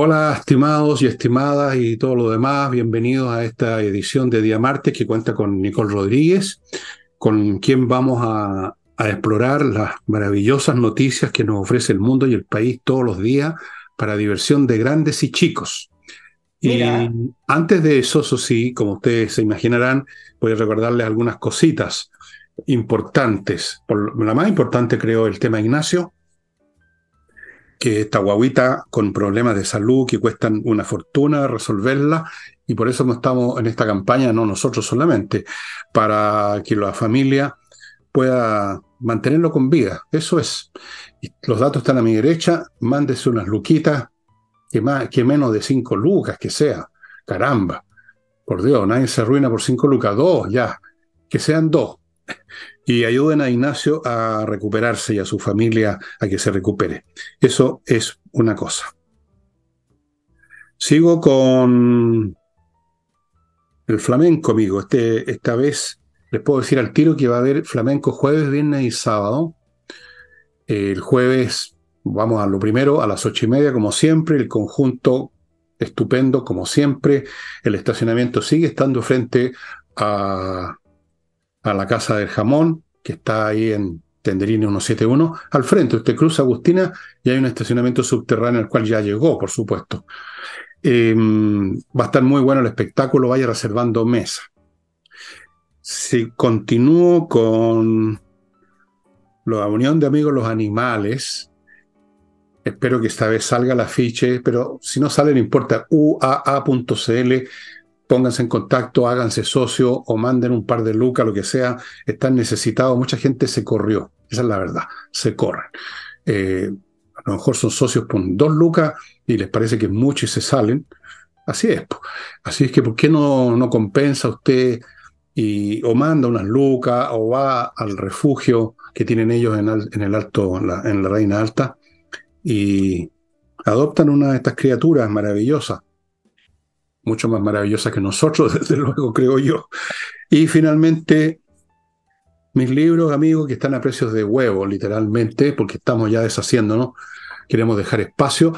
Hola, estimados y estimadas y todo lo demás, bienvenidos a esta edición de Día Martes que cuenta con Nicole Rodríguez, con quien vamos a, a, explorar las maravillosas noticias que nos ofrece el mundo y el país todos los días para diversión de grandes y chicos. Mira. Y antes de eso, eso sí, como ustedes se imaginarán, voy a recordarles algunas cositas importantes. Por, la más importante creo el tema Ignacio, que esta guaguita con problemas de salud que cuestan una fortuna resolverla y por eso estamos en esta campaña, no nosotros solamente, para que la familia pueda mantenerlo con vida. Eso es. Los datos están a mi derecha, mándese unas luquitas, que, más, que menos de cinco lucas que sea. Caramba. Por Dios, nadie se arruina por cinco lucas, dos ya. Que sean dos y ayuden a Ignacio a recuperarse y a su familia a que se recupere. Eso es una cosa. Sigo con el flamenco, amigo. Este, esta vez les puedo decir al tiro que va a haber flamenco jueves, viernes y sábado. El jueves vamos a lo primero, a las ocho y media, como siempre, el conjunto estupendo, como siempre. El estacionamiento sigue estando frente a a la Casa del Jamón, que está ahí en Tenderini 171. Al frente, usted cruza Agustina y hay un estacionamiento subterráneo al cual ya llegó, por supuesto. Eh, va a estar muy bueno el espectáculo, vaya reservando mesa. Si continúo con la Unión de Amigos Los Animales, espero que esta vez salga el afiche, pero si no sale, no importa, uaa.cl pónganse en contacto, háganse socio o manden un par de lucas, lo que sea, están necesitados. Mucha gente se corrió, esa es la verdad, se corren. Eh, a lo mejor son socios con dos lucas y les parece que es mucho y se salen. Así es. Así es que, ¿por qué no, no compensa usted y, o manda unas lucas o va al refugio que tienen ellos en, el alto, la, en la Reina Alta y adoptan una de estas criaturas maravillosas? Mucho más maravillosa que nosotros, desde luego, creo yo. Y finalmente, mis libros, amigos, que están a precios de huevo, literalmente, porque estamos ya deshaciéndonos, queremos dejar espacio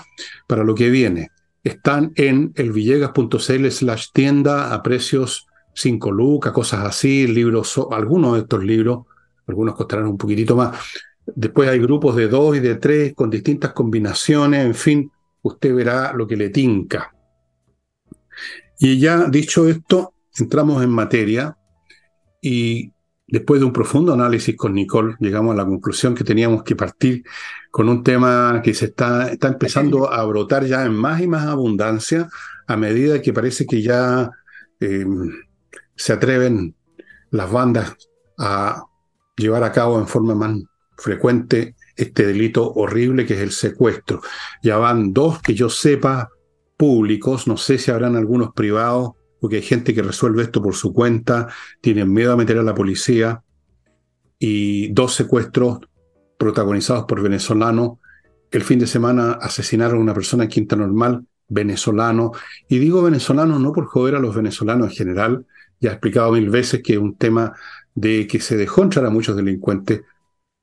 para lo que viene. Están en elvillegas.cl slash tienda a precios 5 lucas, cosas así, libros, algunos de estos libros, algunos costarán un poquitito más. Después hay grupos de dos y de tres con distintas combinaciones, en fin, usted verá lo que le tinca. Y ya dicho esto, entramos en materia y después de un profundo análisis con Nicole, llegamos a la conclusión que teníamos que partir con un tema que se está, está empezando a brotar ya en más y más abundancia a medida que parece que ya eh, se atreven las bandas a llevar a cabo en forma más frecuente este delito horrible que es el secuestro. Ya van dos que yo sepa públicos, no sé si habrán algunos privados, porque hay gente que resuelve esto por su cuenta, tienen miedo a meter a la policía, y dos secuestros protagonizados por venezolanos. El fin de semana asesinaron a una persona en Quinta Normal, venezolano, y digo venezolano no por joder a los venezolanos en general, ya he explicado mil veces que es un tema de que se dejó entrar a muchos delincuentes,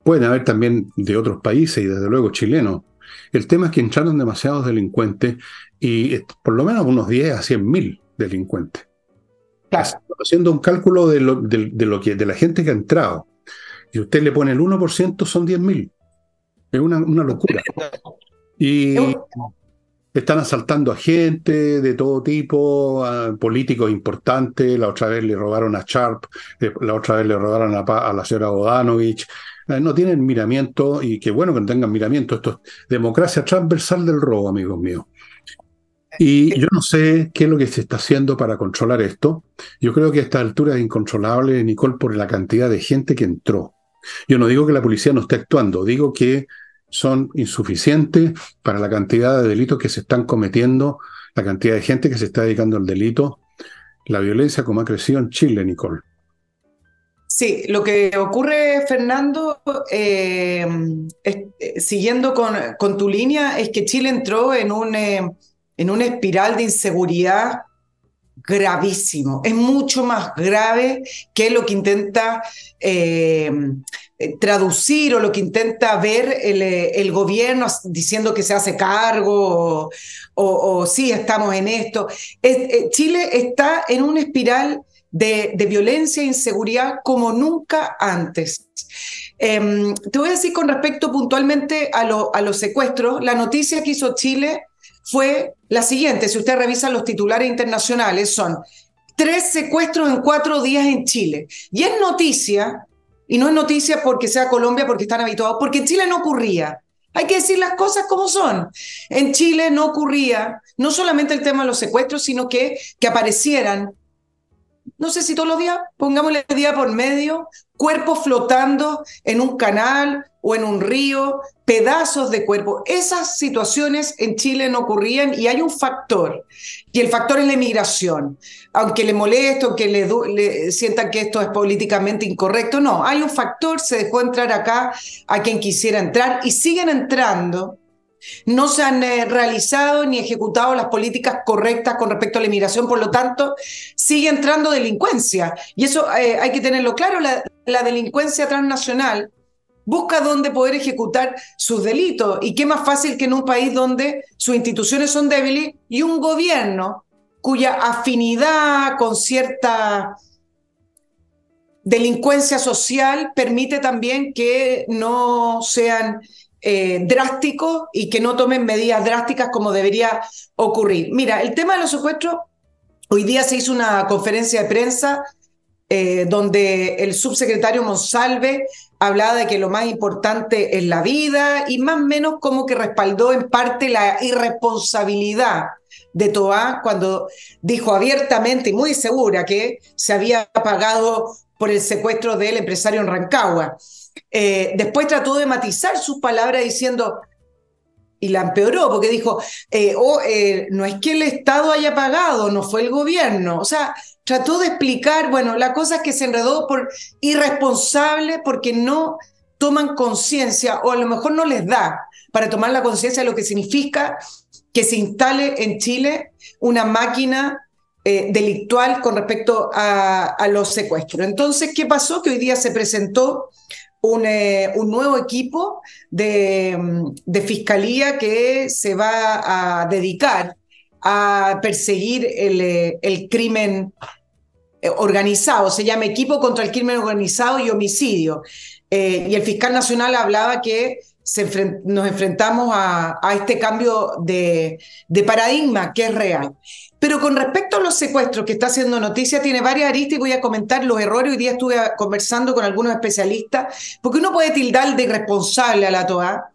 pueden haber también de otros países y desde luego chilenos, el tema es que entraron demasiados delincuentes y por lo menos unos 10 a 100 mil delincuentes. Haciendo un cálculo de lo, de, lo, que, de la gente que ha entrado. Y usted le pone el 1%, son 10 mil. Es una, una locura. Y están asaltando a gente de todo tipo, a políticos importantes. La otra vez le robaron a Sharp, eh, la otra vez le robaron a, a la señora Bodanovich. Eh, no tienen miramiento y qué bueno que no tengan miramiento. Esto es democracia transversal del robo, amigos míos. Y yo no sé qué es lo que se está haciendo para controlar esto. Yo creo que a esta altura es incontrolable, Nicole, por la cantidad de gente que entró. Yo no digo que la policía no esté actuando, digo que son insuficientes para la cantidad de delitos que se están cometiendo, la cantidad de gente que se está dedicando al delito, la violencia como ha crecido en Chile, Nicole. Sí, lo que ocurre, Fernando, eh, eh, siguiendo con, tu línea, es que Chile entró en, un, eh, en una espiral de inseguridad gravísimo, es mucho más grave que lo que intenta traducir o lo que intenta ver el, gobierno diciendo que se hace cargo o, sí, estamos en esto. Chile está en una espiral de, violencia e inseguridad como nunca antes. Em, te voy a decir con respecto puntualmente a, a los secuestros, la noticia que hizo Chile fue la siguiente, si usted revisa los titulares internacionales, son tres secuestros en cuatro días en Chile. Y es noticia, y no es noticia porque sea Colombia, porque están habituados, porque en Chile no ocurría. Hay que decir las cosas como son. En Chile no ocurría no solamente el tema de los secuestros, sino que, que aparecieran no sé si todos los días, pongámosle día por medio, cuerpos flotando en un canal o en un río, pedazos de cuerpo. Esas situaciones en Chile no ocurrían y hay un factor, y el factor es la inmigración. Aunque le moleste, aunque le, le sientan que esto es políticamente incorrecto, no, hay un factor, se dejó entrar acá a quien quisiera entrar y siguen entrando no se han eh, realizado ni ejecutado las políticas correctas con respecto a la inmigración, por lo tanto, sigue entrando delincuencia. Y eso eh, hay que tenerlo claro, la, delincuencia transnacional busca dónde poder ejecutar sus delitos. Y qué más fácil que en un país donde sus instituciones son débiles y un gobierno cuya afinidad con cierta delincuencia social permite también que no sean eh, drásticos y que no tomen medidas drásticas como debería ocurrir. Mira, el tema de los secuestros, hoy día se hizo una conferencia de prensa eh, donde el subsecretario Monsalve hablaba de que lo más importante es la vida y más o menos como que respaldó en parte la irresponsabilidad de Toa cuando dijo abiertamente y muy segura que se había pagado por el secuestro del empresario en Rancagua. Eh, después trató de matizar sus palabras diciendo, y la empeoró, porque dijo, eh, oh, eh, no es que el Estado haya pagado, no fue el gobierno. O sea, trató de explicar, bueno, la cosa es que se enredó por irresponsable porque no toman conciencia o a lo mejor no les da para tomar la conciencia de lo que significa que se instale en Chile una máquina delictual con respecto a, los secuestros. Entonces, ¿qué pasó? Que hoy día se presentó eh, un, nuevo equipo de, fiscalía que se va a dedicar a perseguir el, eh, crimen eh, organizado, se llama Equipo contra el Crimen Organizado y Homicidio. y el fiscal nacional hablaba que nos enfrentamos a, este cambio de, de, paradigma que es real. Pero con respecto a los secuestros que está haciendo noticia, tiene varias aristas y voy a comentar los errores. Hoy día estuve conversando con algunos especialistas, porque uno puede tildar de irresponsable a la TOA,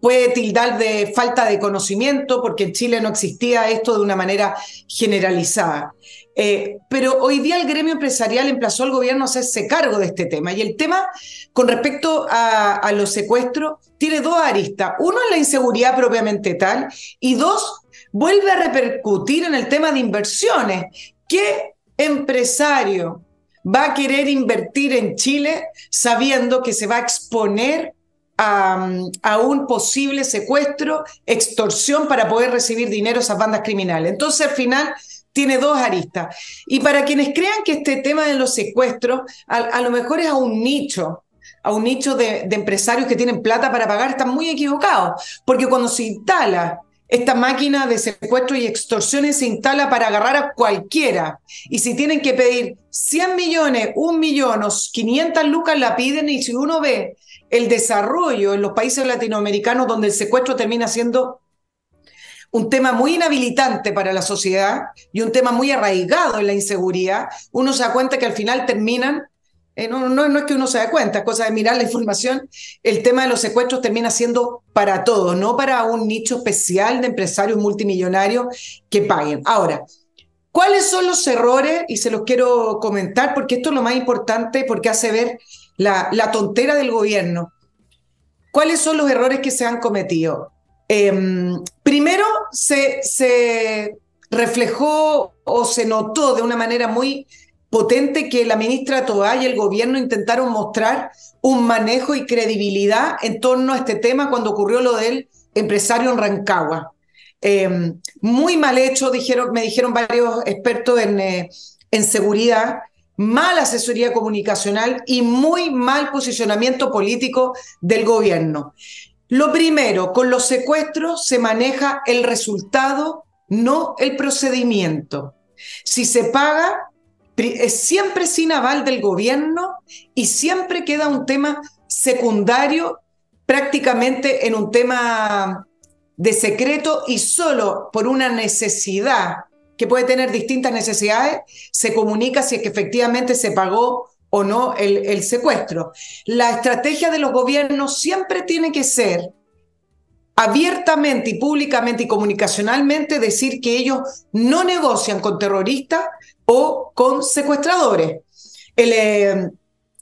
puede tildar de falta de conocimiento, porque en Chile no existía esto de una manera generalizada. Eh, pero hoy día el gremio empresarial emplazó al gobierno a hacerse cargo de este tema. Y el tema con respecto a, a los secuestros tiene dos aristas. Uno es la inseguridad propiamente tal y dos, vuelve a repercutir en el tema de inversiones. ¿Qué empresario va a querer invertir en Chile sabiendo que se va a exponer a, un posible secuestro, extorsión para poder recibir dinero a esas bandas criminales? Entonces, al final, tiene dos aristas. Y para quienes crean que este tema de los secuestros a, lo mejor es a un nicho, a un nicho de, de, empresarios que tienen plata para pagar, están muy equivocados, porque cuando se instala esta máquina de secuestro y extorsiones se instala para agarrar a cualquiera. Y si tienen que pedir 100 millones, un millón o 500 lucas, la piden. Y si uno ve el desarrollo en los países latinoamericanos donde el secuestro termina siendo un tema muy inhabilitante para la sociedad y un tema muy arraigado en la inseguridad, uno se da cuenta que al final terminan eh, no, no, es que uno se dé cuenta, es cosa de mirar la información. El tema de los secuestros termina siendo para todos, no para un nicho especial de empresarios multimillonarios que paguen. Ahora, ¿cuáles son los errores? Y se los quiero comentar porque esto es lo más importante porque hace ver la, la tontera del gobierno. ¿Cuáles son los errores que se han cometido? Em, primero, se, se reflejó o se notó de una manera muy potente que la ministra Toa y el gobierno intentaron mostrar un manejo y credibilidad en torno a este tema cuando ocurrió lo del empresario en Rancagua. eh, muy mal hecho, me dijeron varios expertos en, eh, en seguridad, mala asesoría comunicacional y muy mal posicionamiento político del gobierno. Lo primero, con los secuestros se maneja el resultado, no el procedimiento. Si se paga, siempre sin aval del gobierno y siempre queda un tema secundario prácticamente en un tema de secreto y solo por una necesidad que puede tener distintas necesidades, se comunica si es que efectivamente se pagó o no el, el secuestro. La estrategia de los gobiernos siempre tiene que ser abiertamente y públicamente y comunicacionalmente decir que ellos no negocian con terroristas o con secuestradores. El eh,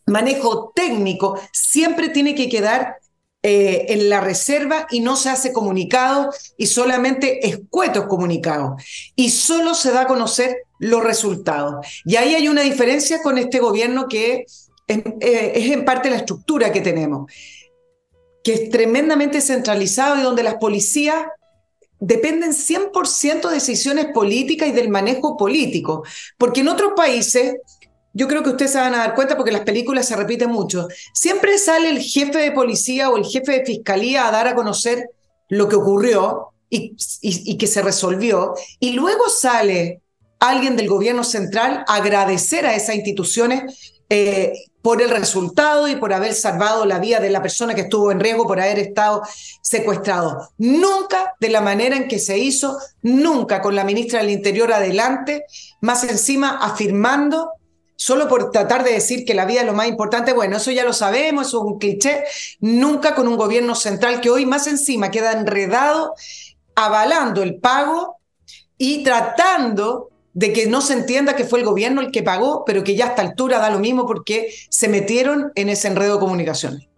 manejo técnico siempre tiene que quedar eh, en la reserva y no se hace comunicado y solamente escuetos comunicados. Y solo se da a conocer los resultados. Y ahí hay una diferencia con este gobierno que eh, es en parte la estructura que tenemos, que es tremendamente centralizado y donde las policías dependen 100% de decisiones políticas y del manejo político. Porque en otros países yo creo que ustedes se van a dar cuenta porque las películas se repiten mucho. Siempre sale el jefe de policía o el jefe de fiscalía a dar a conocer lo que ocurrió y, que se resolvió. Y luego sale alguien del gobierno central a agradecer a esas instituciones eh, por el resultado y por haber salvado la vida de la persona que estuvo en riesgo por haber estado secuestrado. Nunca de la manera en que se hizo, nunca con la ministra del Interior adelante, más encima afirmando solo por tratar de decir que la vida es lo más importante, bueno, eso ya lo sabemos, eso es un cliché, nunca con un gobierno central que hoy más encima queda enredado, avalando el pago y tratando de que no se entienda que fue el gobierno el que pagó, pero que ya a esta altura da lo mismo porque se metieron en ese enredo de comunicaciones.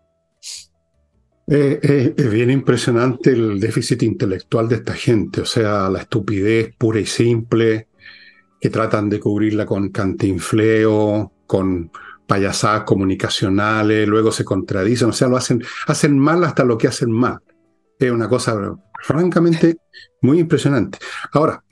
Eh, eh, es bien impresionante el déficit intelectual de esta gente, o sea, la estupidez pura y simple, que tratan de cubrirla con cantinfleo, con payasadas comunicacionales, luego se contradicen, o sea, lo hacen, hacen mal hasta lo que hacen mal. Es una cosa francamente muy impresionante. Ahora,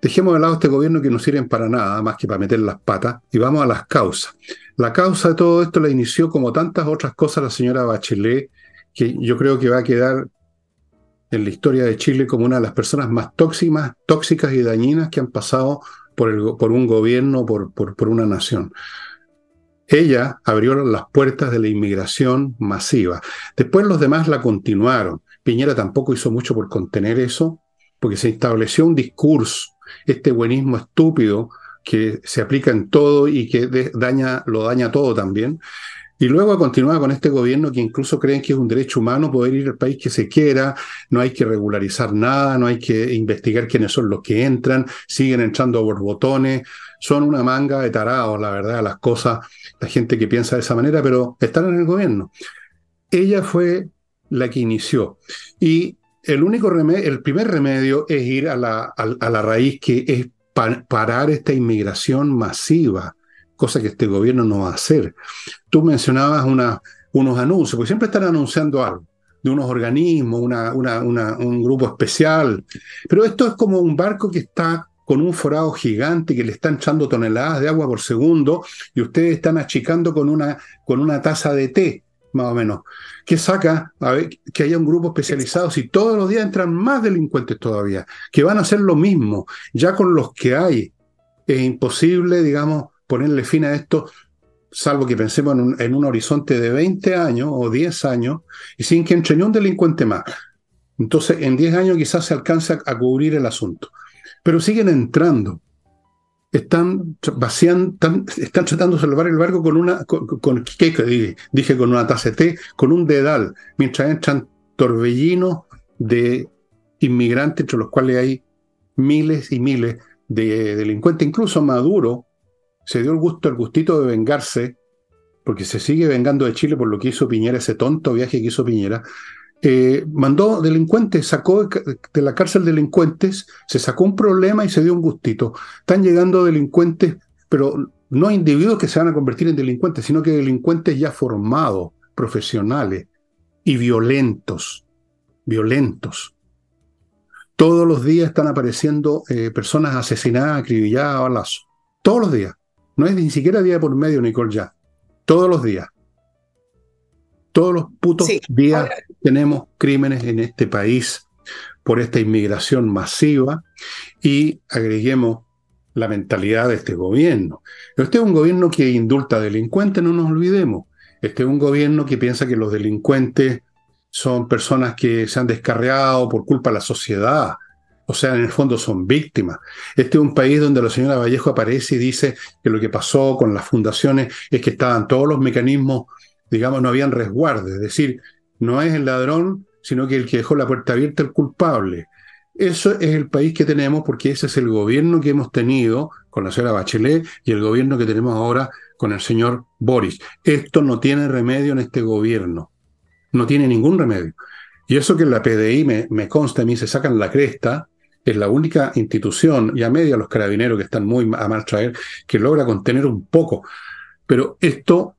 dejemos de lado este gobierno que no sirven para nada, más que para meter las patas, y vamos a las causas. La causa de todo esto la inició, como tantas otras cosas, la señora Bachelet, que yo creo que va a quedar en la historia de Chile como una de las personas más tóxicas, y dañinas que han pasado por, un gobierno, por, una nación. Ella abrió las puertas de la inmigración masiva. Después los demás la continuaron. Piñera tampoco hizo mucho por contener eso, porque se estableció un discurso, este buenismo estúpido que se aplica en todo y que daña, lo daña todo también, y luego continúa con este gobierno que incluso creen que es un derecho humano poder ir al país que se quiera, no hay que regularizar nada, no hay que investigar quiénes son los que entran, siguen entrando a borbotones, son una manga de tarados, la verdad, las cosas, la gente que piensa de esa manera, pero están en el gobierno. Ella fue la que inició. Y el único remedio, el primer remedio es ir a la, a la raíz que es parar esta inmigración masiva cosa que este gobierno no va a hacer. Tú mencionabas unos anuncios, porque siempre están anunciando algo, de unos organismos, una, una, un grupo especial, pero esto es como un barco que está con un forado gigante que le están echando toneladas de agua por segundo y ustedes están achicando con una, con una taza de té, más o menos. que saca a ver, que haya un grupo especializado si todos los días entran más delincuentes todavía, que van a hacer lo mismo, ya con los que hay? Es imposible, digamos, ponerle fin a esto, salvo que pensemos en un, horizonte de 20 años o 10 años, y sin que entre ni un delincuente más. Entonces, en 10 años quizás se alcance a cubrir el asunto. Pero siguen entrando. Están vaciando, están, tratando de salvar el barco con una, con, ¿qué dije? con una taza de té, con un dedal, mientras entran torbellinos de inmigrantes, entre los cuales hay miles y miles de delincuentes, incluso Maduro, se dio el gusto, el gustito de vengarse, porque se sigue vengando de Chile por lo que hizo Piñera, ese tonto viaje que hizo Piñera, eh, mandó delincuentes, sacó de la cárcel delincuentes, se sacó un problema y se dio un gustito. Están llegando delincuentes, pero no individuos que se van a convertir en delincuentes, sino que delincuentes ya formados, profesionales y violentos, violentos. Todos los días están apareciendo eh, personas asesinadas, acribilladas a balazos. Todos los días. No es ni siquiera día por medio, Nicole, ya. Todos los días. Todos los putos días tenemos crímenes en este país por esta inmigración masiva y agreguemos la mentalidad de este gobierno. Este es un gobierno que indulta delincuentes, no nos olvidemos. Este es un gobierno que piensa que los delincuentes son personas que se han descarriado por culpa de la sociedad. O sea, en el fondo son víctimas. Este es un país donde la señora Vallejo aparece y dice que lo que pasó con las fundaciones es que estaban todos los mecanismos, digamos, no habían resguardo. Es decir, no es el ladrón, sino que el que dejó la puerta abierta el culpable. Eso es el país que tenemos porque ese es el gobierno que hemos tenido con la señora Bachelet y el gobierno que tenemos ahora con el señor Boris. Esto no tiene remedio en este gobierno. No tiene ningún remedio. Y eso que la PDI me, me consta a mí se sacan la cresta, es la única institución, y a medio los carabineros que están muy a mal traer, que logra contener un poco. Pero esto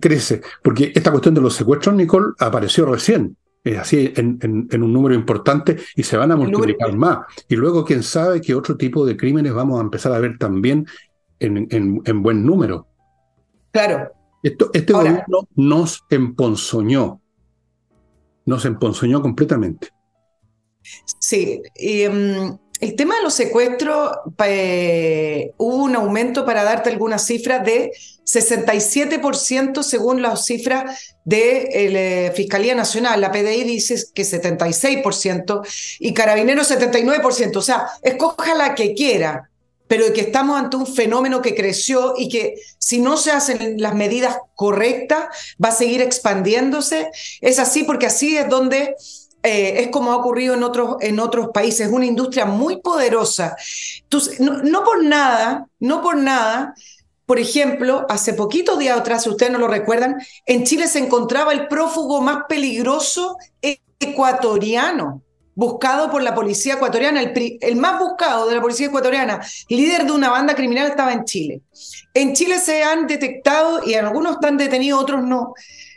crece, porque esta cuestión de los secuestros, Nicole, apareció recién. Es así en, un número importante y se van a multiplicar más. Y luego, quién sabe qué otro tipo de crímenes vamos a empezar a ver también en, en buen número. Claro, este gobierno nos emponzoñó, nos emponzoñó completamente. Sí, em, el tema de los secuestros, eh, hubo un aumento, para darte algunas cifras, de 67% según las cifras de la eh, Fiscalía Nacional. La PDI dice que 76% y Carabineros 79%. O sea, escoja la que quiera pero que estamos ante un fenómeno que creció y que si no se hacen las medidas correctas va a seguir expandiéndose. Es así porque así es donde eh, es como ha ocurrido en otros, en otros países, una industria muy poderosa. Entonces, no, por nada, no por nada, por ejemplo, hace poquitos días atrás, si ustedes no lo recuerdan, en Chile se encontraba el prófugo más peligroso ecuatoriano buscado por la policía ecuatoriana, el, más buscado de la policía ecuatoriana, líder de una banda criminal, estaba en Chile. En Chile se han detectado, y algunos están detenidos, otros no,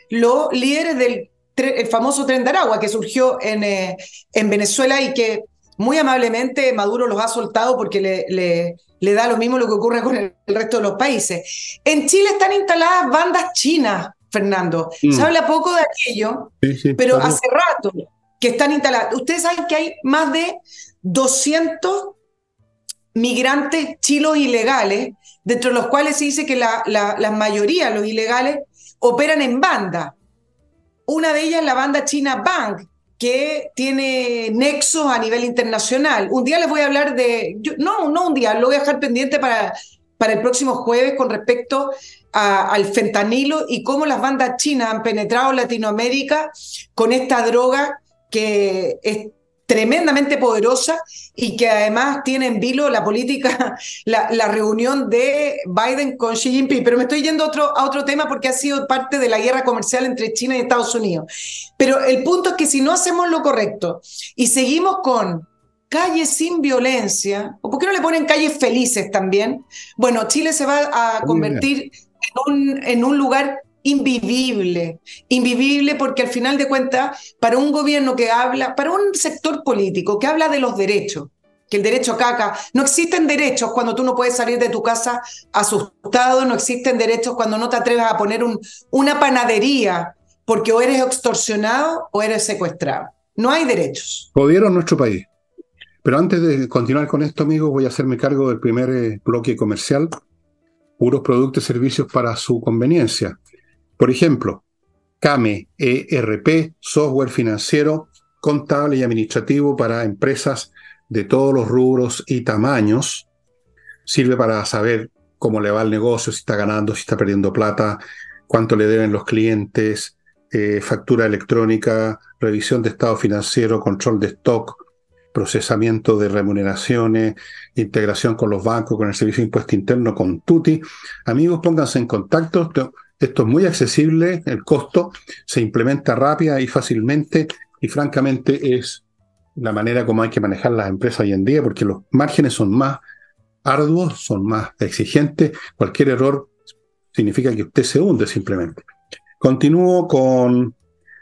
los líderes del el famoso tren de Aragua que surgió en, eh, en Venezuela y que muy amablemente Maduro los ha soltado porque le, le, le, da lo mismo lo que ocurre con el, resto de los países. En Chile están instaladas bandas chinas, Fernando. Se mm. habla poco de aquello, pero hace rato que están instaladas. Ustedes saben que hay más de 200 migrantes chilos ilegales, dentro de los cuales se dice que la, la, mayoría, los ilegales, operan en banda. Una de ellas la banda China Bank, que tiene nexos a nivel internacional. Un día les voy a hablar de, no, no un día, lo voy a dejar pendiente para, para el próximo jueves con respecto al fentanilo y cómo las bandas chinas han penetrado en Latinoamérica con esta droga que es tremendamente poderosa y que además tiene en vilo la política, la, reunión de Biden con Xi Jinping. Pero me estoy yendo a otro, a otro tema porque ha sido parte de la guerra comercial entre China y Estados Unidos. Pero el punto es que si no hacemos lo correcto y seguimos con calles sin violencia, o por qué no le ponen calles felices también, bueno, Chile se va a convertir en un, en un lugar invivible, invivible porque al final de cuentas, para un gobierno que habla, para un sector político que habla de los derechos, que el derecho caca, no existen derechos cuando tú no puedes salir de tu casa asustado, no existen derechos cuando no te atreves a poner un, una panadería porque o eres extorsionado o eres secuestrado. No hay derechos. Jodieron nuestro país. Pero antes de continuar con esto, amigos, voy a hacerme cargo del primer eh, bloque comercial, puros productos y servicios para su conveniencia. Por ejemplo, CAME ERP, software financiero, contable y administrativo para empresas de todos los rubros y tamaños. Sirve para saber cómo le va el negocio, si está ganando, si está perdiendo plata, cuánto le deben los clientes, eh, factura electrónica, revisión de estado financiero, control de stock, procesamiento de remuneraciones, integración con los bancos, con el servicio de impuesto interno, con Tuti. Amigos, pónganse en contacto. Esto es muy accesible, el costo se implementa rápida y fácilmente y francamente es la manera como hay que manejar las empresas hoy en día porque los márgenes son más arduos, son más exigentes. Cualquier error significa que usted se hunde simplemente. Continúo con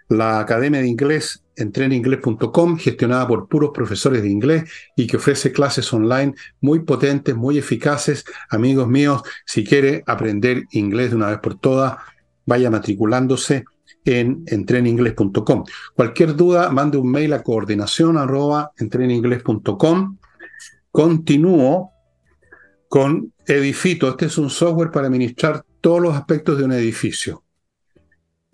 la Academia de Inglés entreninglés.com, gestionada por puros profesores de inglés y que ofrece clases online muy potentes, muy eficaces. Amigos míos, si quiere aprender inglés de una vez por todas, vaya matriculándose en entreninglés.com. Cualquier duda, mande un mail a coordinación arroba Continúo con Edifito. Este es un software para administrar todos los aspectos de un edificio.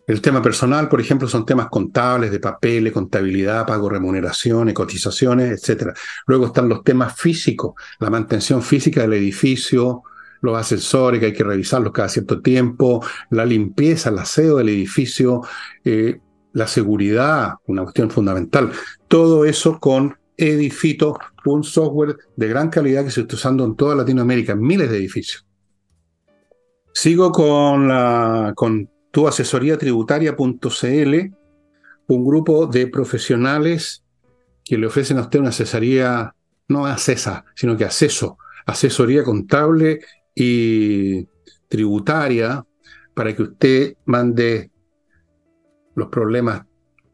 El tema personal, por ejemplo, son temas contables, de papeles, contabilidad, pago, remuneraciones, cotizaciones, etc. Luego están los temas físicos, la mantención física del edificio, los ascensores que hay que revisarlos cada cierto tiempo, la limpieza, el aseo del edificio, eh, la seguridad, una cuestión fundamental. Todo eso con Edifito, un software de gran calidad que se está usando en toda Latinoamérica, en miles de edificios. Sigo con, la, con tu asesoría tributaria.cl, un grupo de profesionales que le ofrecen a usted una asesoría, no acesa, sino que acceso, asesoría contable y tributaria para que usted mande los problemas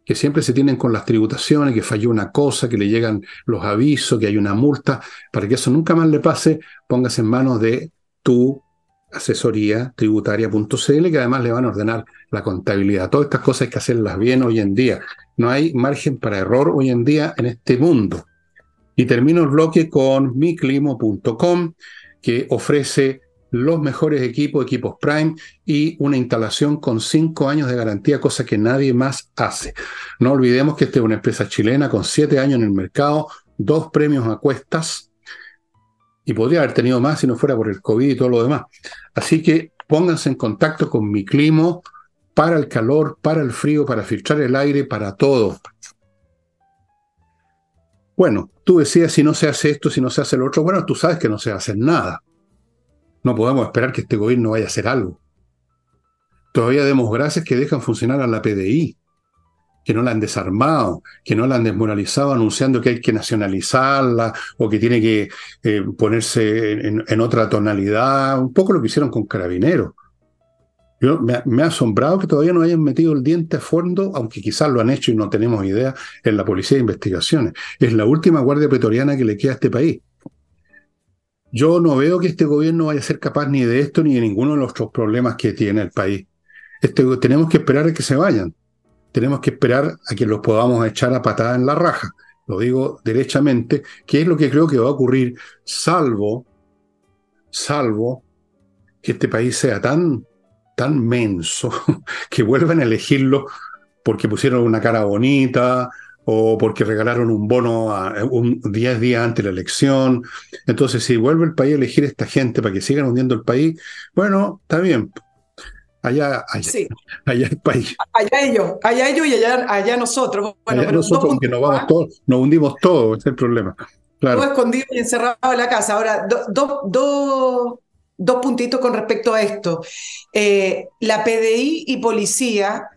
que siempre se tienen con las tributaciones, que falló una cosa, que le llegan los avisos, que hay una multa, para que eso nunca más le pase, póngase en manos de tu asesoría tributaria.cl que además le van a ordenar la contabilidad. Todas estas cosas hay que hacerlas bien hoy en día. No hay margen para error hoy en día en este mundo. Y termino el bloque con miclimo.com que ofrece los mejores equipos, equipos Prime y una instalación con cinco años de garantía, cosa que nadie más hace. No olvidemos que esta es una empresa chilena con siete años en el mercado, dos premios a cuestas, y podría haber tenido más si no fuera por el COVID y todo lo demás. Así que pónganse en contacto con mi clima para el calor, para el frío, para filtrar el aire, para todo. Bueno, tú decías si no se hace esto, si no se hace lo otro. Bueno, tú sabes que no se hace nada. No podemos esperar que este gobierno vaya a hacer algo. Todavía demos gracias que dejan funcionar a la PDI que no la han desarmado, que no la han desmoralizado anunciando que hay que nacionalizarla o que tiene que eh, ponerse en, otra tonalidad, un poco lo que hicieron con Carabineros. Yo, me, ha asombrado que todavía no hayan metido el diente a fondo, aunque quizás lo han hecho y no tenemos idea, en la Policía de Investigaciones. Es la última guardia pretoriana que le queda a este país. Yo no veo que este gobierno vaya a ser capaz ni de esto ni de ninguno de los otros problemas que tiene el país. Este, tenemos que esperar a que se vayan tenemos que esperar a que los podamos echar a patada en la raja. Lo digo derechamente, que es lo que creo que va a ocurrir, salvo, salvo que este país sea tan, tan menso que vuelvan a elegirlo porque pusieron una cara bonita o porque regalaron un bono a, un 10 días antes de la elección. Entonces, si vuelve el país a elegir a esta gente para que sigan hundiendo el país, bueno, está bien, Allá, allá, allá el país. Allá ellos, allá ellos y allá, allá nosotros. Bueno, pero nosotros, porque nos vamos todos, nos hundimos todos, ese es el problema. Claro. Todo escondido y encerrado en la casa. Ahora, dos puntitos con respecto a esto. Eh, la PDI y policía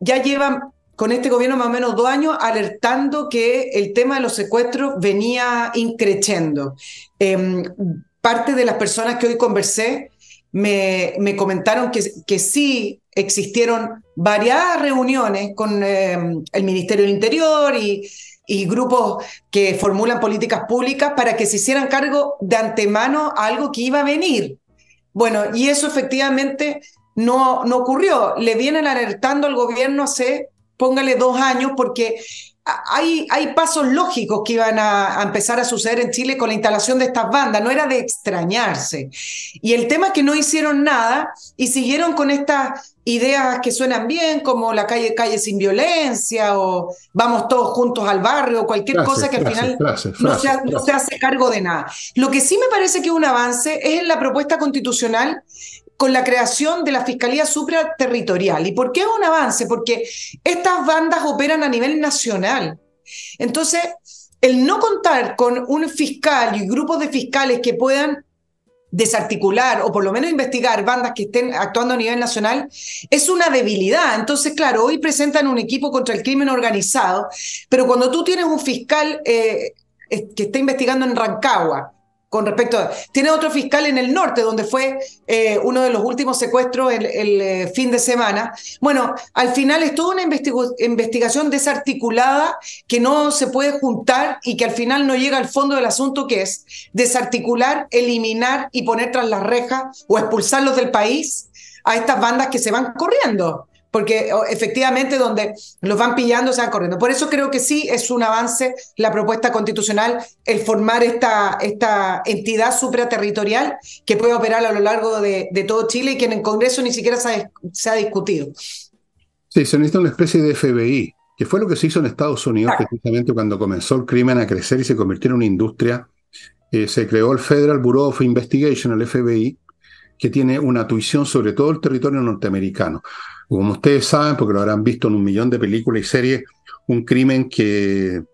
ya llevan con este gobierno más o menos dos años alertando que el tema de los secuestros venía increciendo. Em, parte de las personas que hoy conversé me, comentaron que, que, sí existieron varias reuniones con eh, el Ministerio del Interior y, y, grupos que formulan políticas públicas para que se hicieran cargo de antemano algo que iba a venir. Bueno, y eso efectivamente no, no ocurrió. Le vienen alertando al gobierno hace, póngale dos años, porque hay, hay, pasos lógicos que iban a, empezar a suceder en Chile con la instalación de estas bandas, no era de extrañarse. Y el tema es que no hicieron nada y siguieron con estas ideas que suenan bien, como la calle, calle sin violencia o vamos todos juntos al barrio, o cualquier cosa que al final no, se, no se hace cargo de nada. Lo que sí me parece que es un avance es en la propuesta constitucional con la creación de la Fiscalía Supraterritorial. ¿Y por qué es un avance? Porque estas bandas operan a nivel nacional. Entonces, el no contar con un fiscal y grupos de fiscales que puedan desarticular o por lo menos investigar bandas que estén actuando a nivel nacional es una debilidad. Entonces, claro, hoy presentan un equipo contra el crimen organizado, pero cuando tú tienes un fiscal eh, que está investigando en Rancagua, con respecto a... Tiene otro fiscal en el norte, donde fue eh, uno de los últimos secuestros el, eh, fin de semana. Bueno, al final es toda una investigación desarticulada que no se puede juntar y que al final no llega al fondo del asunto, que es desarticular, eliminar y poner tras las rejas o expulsarlos del país a estas bandas que se van corriendo porque efectivamente donde los van pillando se van corriendo. Por eso creo que sí es un avance la propuesta constitucional el formar esta, esta entidad supraterritorial que puede operar a lo largo de, todo Chile y que en el Congreso ni siquiera se ha, discutido. Sí, se necesita una especie de FBI, que fue lo que se hizo en Estados Unidos precisamente cuando comenzó el crimen a crecer y se convirtió en una industria. Eh, se creó el Federal Bureau of Investigation, el FBI, que tiene una tuición sobre todo el territorio norteamericano. Como ustedes saben, porque lo habrán visto en un millón de películas y series, un crimen que,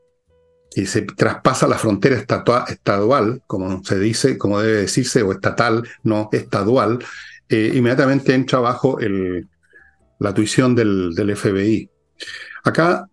se traspasa la frontera estadual, como se dice, como debe decirse, o estatal, no estadual, eh, inmediatamente entra bajo la tuición del, FBI. Acá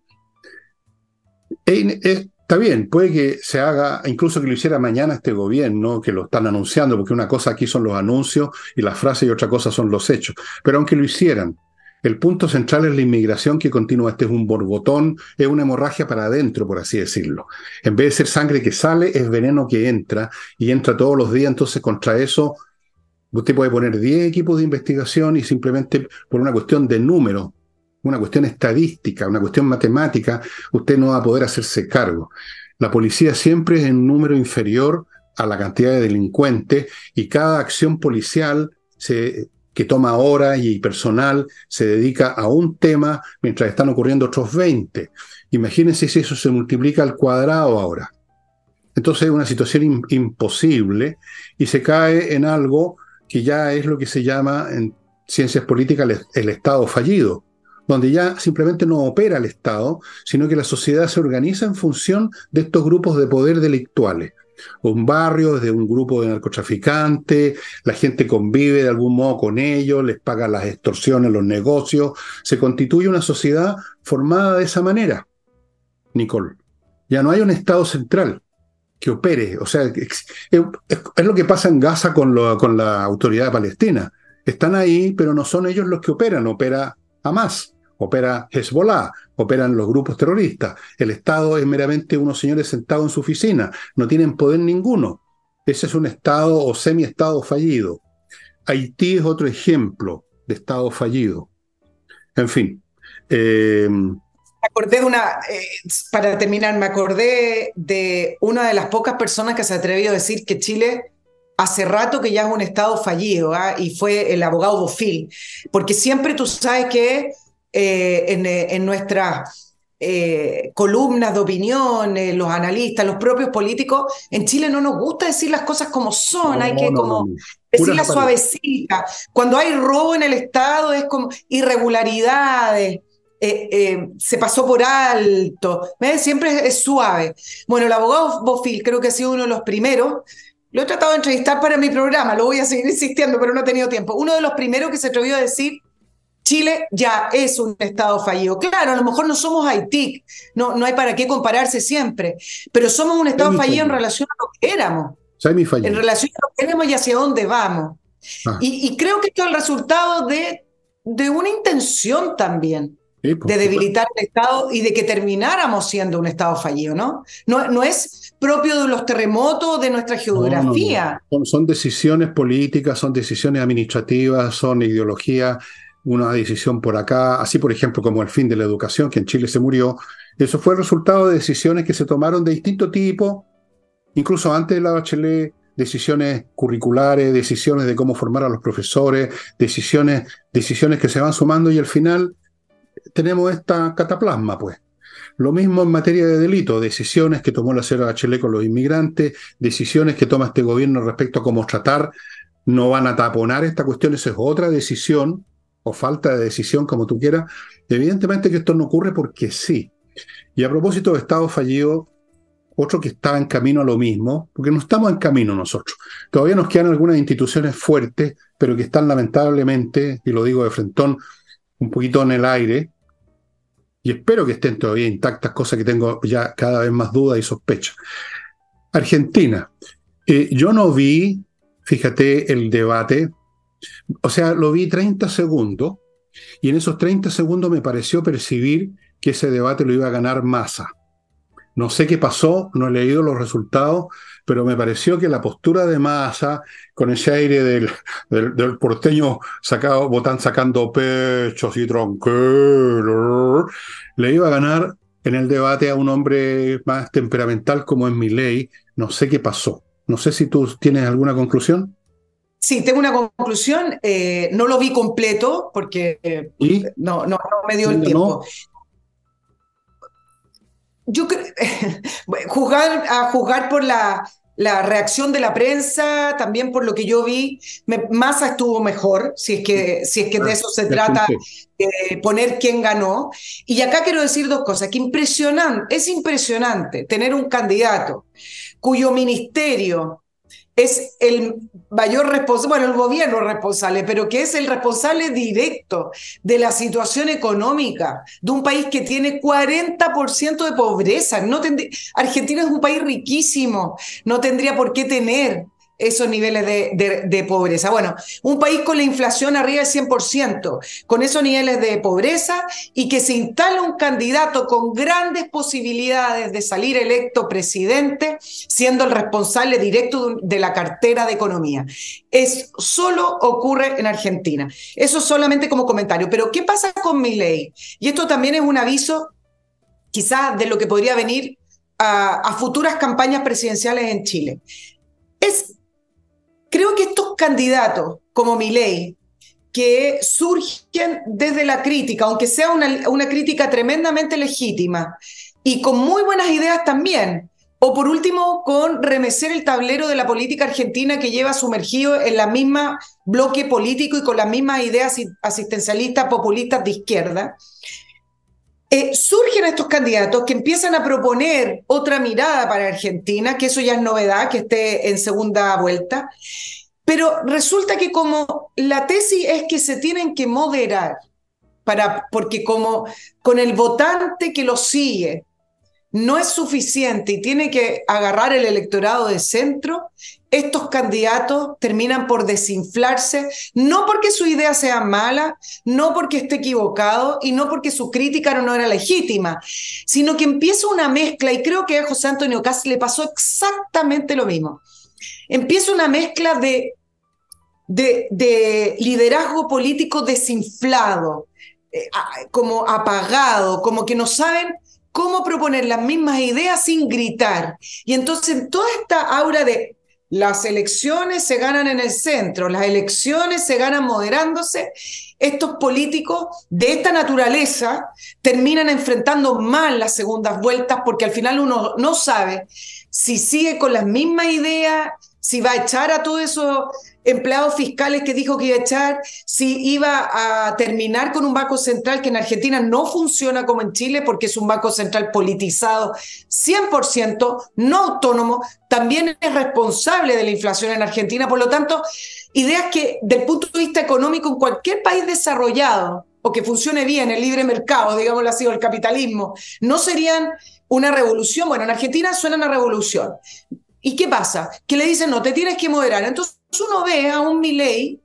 está bien, puede que se haga, incluso que lo hiciera mañana este gobierno, que lo están anunciando, porque una cosa aquí son los anuncios y las frases y otra cosa son los hechos. Pero aunque lo hicieran, el punto central es la inmigración que continúa. Este es un borbotón, es una hemorragia para adentro, por así decirlo. En vez de ser sangre que sale, es veneno que entra y entra todos los días. Entonces, contra eso, usted puede poner 10 equipos de investigación y simplemente por una cuestión de número, una cuestión estadística, una cuestión matemática, usted no va a poder hacerse cargo. La policía siempre es en número inferior a la cantidad de delincuentes y cada acción policial se que toma horas y personal se dedica a un tema mientras están ocurriendo otros 20. Imagínense si eso se multiplica al cuadrado ahora. Entonces es una situación imposible y se cae en algo que ya es lo que se llama en ciencias políticas el, el Estado fallido, donde ya simplemente no opera el Estado, sino que la sociedad se organiza en función de estos grupos de poder delictuales un barrio, de un grupo de narcotraficantes, la gente convive de algún modo con ellos, les paga las extorsiones, los negocios, se constituye una sociedad formada de esa manera, Nicole. Ya no hay un Estado central que opere, o sea, es, lo que pasa en Gaza con, con la autoridad palestina. Están ahí, pero no son ellos los que operan, opera Hamas opera Hezbollah, operan los grupos terroristas. El Estado es meramente unos señores sentados en su oficina, no tienen poder ninguno. Ese es un Estado o semi-Estado fallido. Haití es otro ejemplo de Estado fallido. En fin. Eh, acordé de una, eh, para terminar, me acordé de una de las pocas personas que se atrevió a decir que Chile hace rato que ya es un Estado fallido, ¿ah? y fue el abogado Bofil, porque siempre tú sabes que eh, eh, en, nuestras eh, columnas de opinión, los analistas, los propios políticos, en Chile no nos gusta decir las cosas como son, hay que como decirlas suavecita. Cuando hay robo en el Estado es como irregularidades. se pasó por alto, siempre es, suave. Bueno, el abogado Bofil creo que ha sido uno de los primeros lo he tratado de entrevistar para mi programa, lo voy a seguir insistiendo, pero no he tenido tiempo. Uno de los primeros que se atrevió a decir Chile ya es un Estado fallido. Claro, a lo mejor no somos Haití, no, no hay para qué compararse siempre, pero somos un Estado fallido, en relación a lo que éramos. En relación a lo que éramos y hacia dónde vamos. Ah. Y, creo que esto es el resultado de, de una intención también. de debilitar el Estado y de que termináramos siendo un Estado fallido, ¿no? No, no es propio de los terremotos, de nuestra geografía. son, son, decisiones políticas, son decisiones administrativas, son ideologías una decisión por acá, así por ejemplo como el fin de la educación, que en Chile se murió, eso fue el resultado de decisiones que se tomaron de distinto tipo, incluso antes de la Bachelet, decisiones curriculares, decisiones de cómo formar a los profesores, decisiones, decisiones que se van sumando y al final tenemos esta cataplasma, pues. Lo mismo en materia de delito, decisiones que tomó la señora Bachelet con los inmigrantes, decisiones que toma este gobierno respecto a cómo tratar, no van a taponar esta cuestión, esa es otra decisión o falta de decisión, como tú quieras, evidentemente que esto no ocurre porque sí. Y a propósito de Estado fallido, otro que estaba en camino a lo mismo, porque no estamos en camino nosotros. Todavía nos quedan algunas instituciones fuertes, pero que están lamentablemente, y lo digo de frentón, un poquito en el aire, y espero que estén todavía intactas, cosas que tengo ya cada vez más dudas y sospechas. Argentina. Eh, yo no vi, fíjate, el debate, o sea, lo vi 30 segundos y en esos 30 segundos me pareció percibir que ese debate lo iba a ganar Massa. No sé qué pasó, no he leído los resultados, pero me pareció que la postura de Massa, con ese aire del, porteño sacado, botán sacando pechos y tranquilo, le iba a ganar en el debate a un hombre más temperamental como es ley. No sé qué pasó. No sé si tú tienes alguna conclusión. Sí, tengo una conclusión. Eh, no lo vi completo porque eh, no, no, me dio el tiempo yo creo, juzgar, a juzgar por la, la, reacción de la prensa, también por lo que yo vi, Massa estuvo mejor, si es que, si es que de eso se trata, poner quién ganó. Y acá quiero decir dos cosas, que impresionante, es impresionante tener un candidato cuyo ministerio es el mayor responsable, bueno, el gobierno responsable, pero que es el responsable directo de la situación económica de un país que tiene 40% de pobreza. Argentina es un país riquísimo, no tendría por qué tener esos niveles de, pobreza. Bueno, un país con la inflación arriba del 100%, con esos niveles de pobreza y que se instala un candidato con grandes posibilidades de salir electo presidente, siendo el responsable directo de la cartera de economía. Es solo ocurre en Argentina. Eso solamente como comentario. Pero ¿qué pasa con mi ley? Y esto también es un aviso quizás de lo que podría venir a, a futuras campañas presidenciales en Chile. Es Creo que estos candidatos, como Milei, que surgen desde la crítica, aunque sea una, una crítica tremendamente legítima y con muy buenas ideas también, o por último, con remecer el tablero de la política argentina que lleva sumergido en la misma bloque político y con las mismas ideas asistencialistas populistas de izquierda. Eh, surgen estos candidatos que empiezan a proponer otra mirada para Argentina, que eso ya es novedad, que esté en segunda vuelta, pero resulta que como la tesis es que se tienen que moderar, para, porque como con el votante que lo sigue no es suficiente y tiene que agarrar el electorado de centro, estos candidatos terminan por desinflarse, no porque su idea sea mala, no porque esté equivocado y no porque su crítica no era legítima, sino que empieza una mezcla, y creo que a José Antonio Casi le pasó exactamente lo mismo. Empieza una mezcla de, de, de liderazgo político desinflado, eh, como apagado, como que no saben cómo proponer las mismas ideas sin gritar. Y entonces toda esta aura de las elecciones se ganan en el centro, las elecciones se ganan moderándose. Estos políticos de esta naturaleza terminan enfrentando mal las segundas vueltas porque al final uno no sabe si sigue con las mismas ideas, si va a echar a todos esos empleados fiscales que dijo que iba a echar, si iba a terminar con un banco central que en Argentina no funciona como en Chile porque es un banco central politizado 100%, no autónomo, también es responsable de la inflación en Argentina. Por lo tanto, ideas que del punto de vista económico en cualquier país desarrollado o que funcione bien el libre mercado, digámoslo así, o el capitalismo, no serían una revolución. Bueno, en Argentina suena una revolución. ¿Y qué pasa? Que le dicen, no, te tienes que moderar. Entonces uno ve a un Milley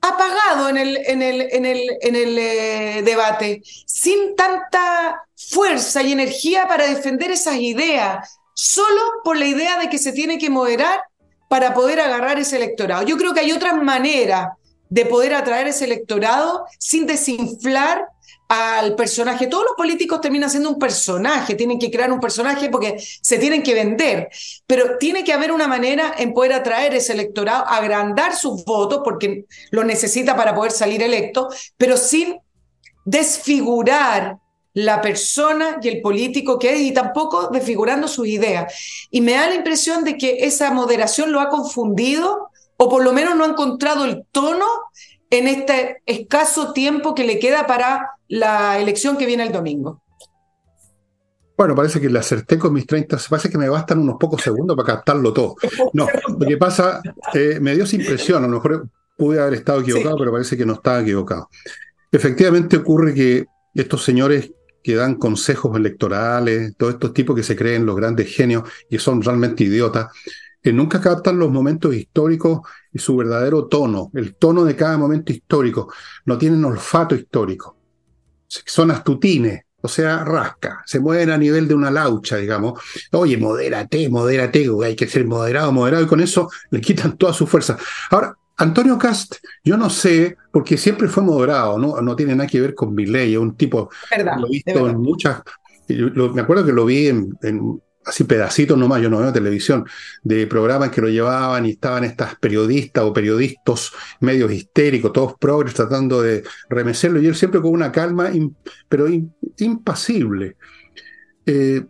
apagado en el, en el, en el, en el eh, debate, sin tanta fuerza y energía para defender esas ideas, solo por la idea de que se tiene que moderar para poder agarrar ese electorado. Yo creo que hay otras maneras de poder atraer ese electorado sin desinflar al personaje. Todos los políticos terminan siendo un personaje, tienen que crear un personaje porque se tienen que vender, pero tiene que haber una manera en poder atraer ese electorado, agrandar sus votos porque lo necesita para poder salir electo, pero sin desfigurar la persona y el político que es y tampoco desfigurando sus ideas. Y me da la impresión de que esa moderación lo ha confundido o por lo menos no ha encontrado el tono en este escaso tiempo que le queda para la elección que viene el domingo. Bueno, parece que le acerté con mis 30, parece que me bastan unos pocos segundos para captarlo todo. No, lo que pasa, eh, me dio esa impresión, a lo mejor pude haber estado equivocado, pero parece que no estaba equivocado. Efectivamente ocurre que estos señores que dan consejos electorales, todos estos tipos que se creen los grandes genios y son realmente idiotas, que nunca captan los momentos históricos y su verdadero tono, el tono de cada momento histórico. No tienen olfato histórico. Son astutines, o sea, rasca, se mueven a nivel de una laucha, digamos. Oye, modérate, modérate, hay que ser moderado, moderado, y con eso le quitan toda su fuerza. Ahora, Antonio Cast, yo no sé, porque siempre fue moderado, no, no tiene nada que ver con mi ley, es un tipo, lo he visto en muchas, me acuerdo que lo vi en, así pedacitos nomás, yo no veo televisión, de programas que lo llevaban y estaban estas periodistas o periodistas medios histéricos, todos progres tratando de remecerlo, y él siempre con una calma, pero impasible. Eh,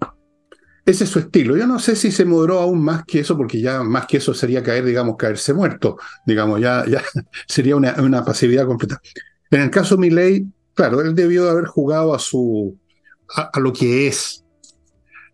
ese es su estilo. Yo no sé si se moderó aún más que eso, porque ya más que eso sería caer, digamos, caerse muerto. Digamos, ya, ya sería una, una pasividad completa. En el caso de Milley, claro, él debió de haber jugado a su a, lo que es.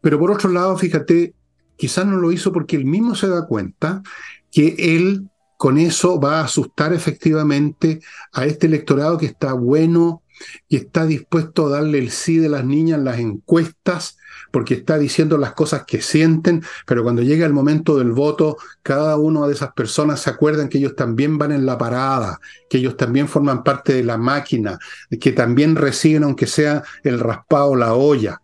Pero por otro lado, fíjate, quizás no lo hizo porque él mismo se da cuenta que él con eso va a asustar efectivamente a este electorado que está bueno y está dispuesto a darle el sí de las niñas en las encuestas porque está diciendo las cosas que sienten, pero cuando llega el momento del voto, cada una de esas personas se acuerdan que ellos también van en la parada, que ellos también forman parte de la máquina, que también reciben, aunque sea el raspado, la olla.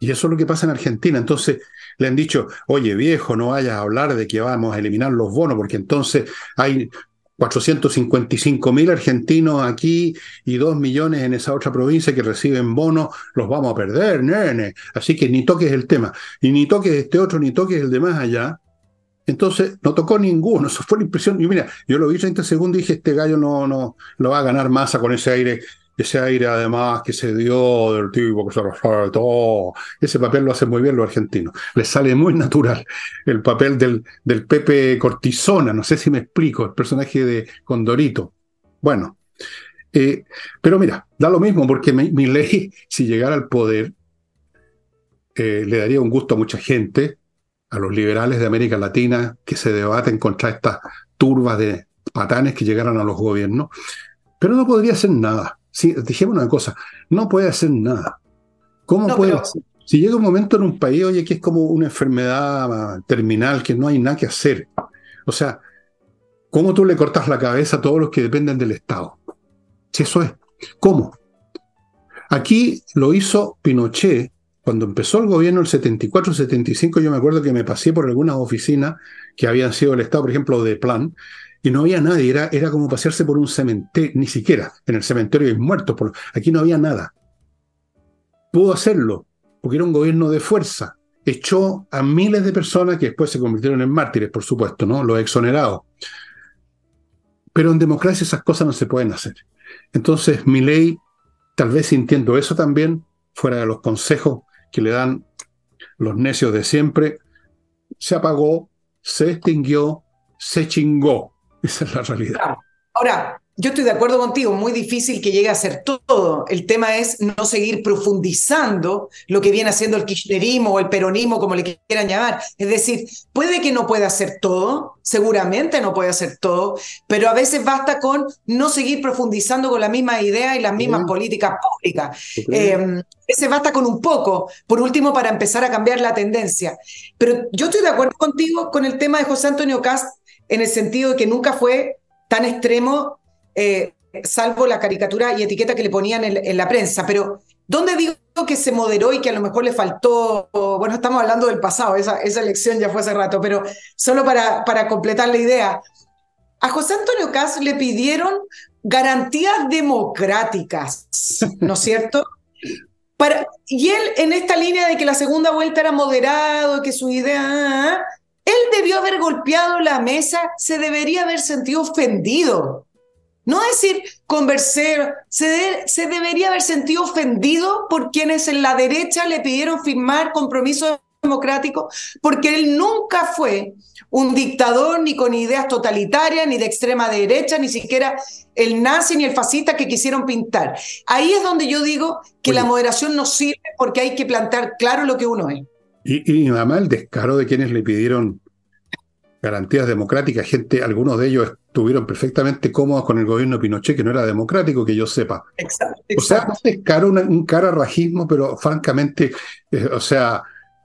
Y eso es lo que pasa en Argentina. Entonces le han dicho, oye viejo, no vayas a hablar de que vamos a eliminar los bonos, porque entonces hay 455 mil argentinos aquí y 2 millones en esa otra provincia que reciben bonos, los vamos a perder, nene. Así que ni toques el tema, y ni toques este otro, ni toques el de más allá. Entonces, no tocó ninguno, eso fue la impresión. Y mira, yo lo vi 30 segundos y dije, este gallo no, no, lo va a ganar masa con ese aire ese aire además que se dio del tipo que se sabe todo, ese papel lo hace muy bien los argentinos, les sale muy natural el papel del, del Pepe Cortisona, no sé si me explico, el personaje de Condorito. Bueno, eh, pero mira, da lo mismo porque mi, ley, si llegara al poder, eh, le daría un gusto a mucha gente, a los liberales de América Latina que se debaten contra estas turbas de patanes que llegaran a los gobiernos, pero no podría hacer nada. Sí, dijimos una cosa, no puede hacer nada. ¿Cómo puede hacer? Si llega un momento en un país, oye, que es como una enfermedad terminal, que no hay nada que hacer. O sea, ¿cómo tú le cortas la cabeza a todos los que dependen del Estado? Si eso es. ¿Cómo? Aquí lo hizo Pinochet cuando empezó el gobierno el 74-75. Yo me acuerdo que me pasé por algunas oficinas que habían sido el Estado, por ejemplo, de Plan, y no había nadie, era, era como pasearse por un cementerio, ni siquiera, en el cementerio hay muertos, aquí no había nada. Pudo hacerlo, porque era un gobierno de fuerza. Echó a miles de personas que después se convirtieron en mártires, por supuesto, ¿no? Los exonerados. Pero en democracia esas cosas no se pueden hacer. Entonces, mi ley, tal vez sintiendo eso también, fuera de los consejos que le dan los necios de siempre, se apagó, se extinguió, se chingó. Esa es la realidad. Ahora, yo estoy de acuerdo contigo, muy difícil que llegue a ser todo. El tema es no seguir profundizando lo que viene haciendo el kirchnerismo o el peronismo, como le quieran llamar. Es decir, puede que no pueda hacer todo, seguramente no puede hacer todo, pero a veces basta con no seguir profundizando con la misma idea y las mismas políticas públicas. Eh, a veces basta con un poco, por último, para empezar a cambiar la tendencia. Pero yo estoy de acuerdo contigo con el tema de José Antonio Cast en el sentido de que nunca fue tan extremo, eh, salvo la caricatura y etiqueta que le ponían en, la prensa. Pero, ¿dónde digo que se moderó y que a lo mejor le faltó? Bueno, estamos hablando del pasado, esa, esa elección ya fue hace rato, pero solo para, para completar la idea. A José Antonio Caz le pidieron garantías democráticas, ¿no es cierto? Para, y él en esta línea de que la segunda vuelta era moderado, que su idea, él debió haber golpeado la mesa, se debería haber sentido ofendido. No decir conversar, se, se, debería haber sentido ofendido por quienes en la derecha le pidieron firmar compromiso democrático, porque él nunca fue un dictador ni con ideas totalitarias, ni de extrema derecha, ni siquiera el nazi ni el fascista que quisieron pintar. Ahí es donde yo digo que la moderación no sirve porque hay que plantar claro lo que uno es. Y, y además el descaro de quienes le pidieron garantías democráticas, gente, algunos de ellos estuvieron perfectamente cómodos con el gobierno de Pinochet, que no era democrático, que yo sepa. Exacto. O sea, es caro un cararrajismo, pero francamente, eh, o sea,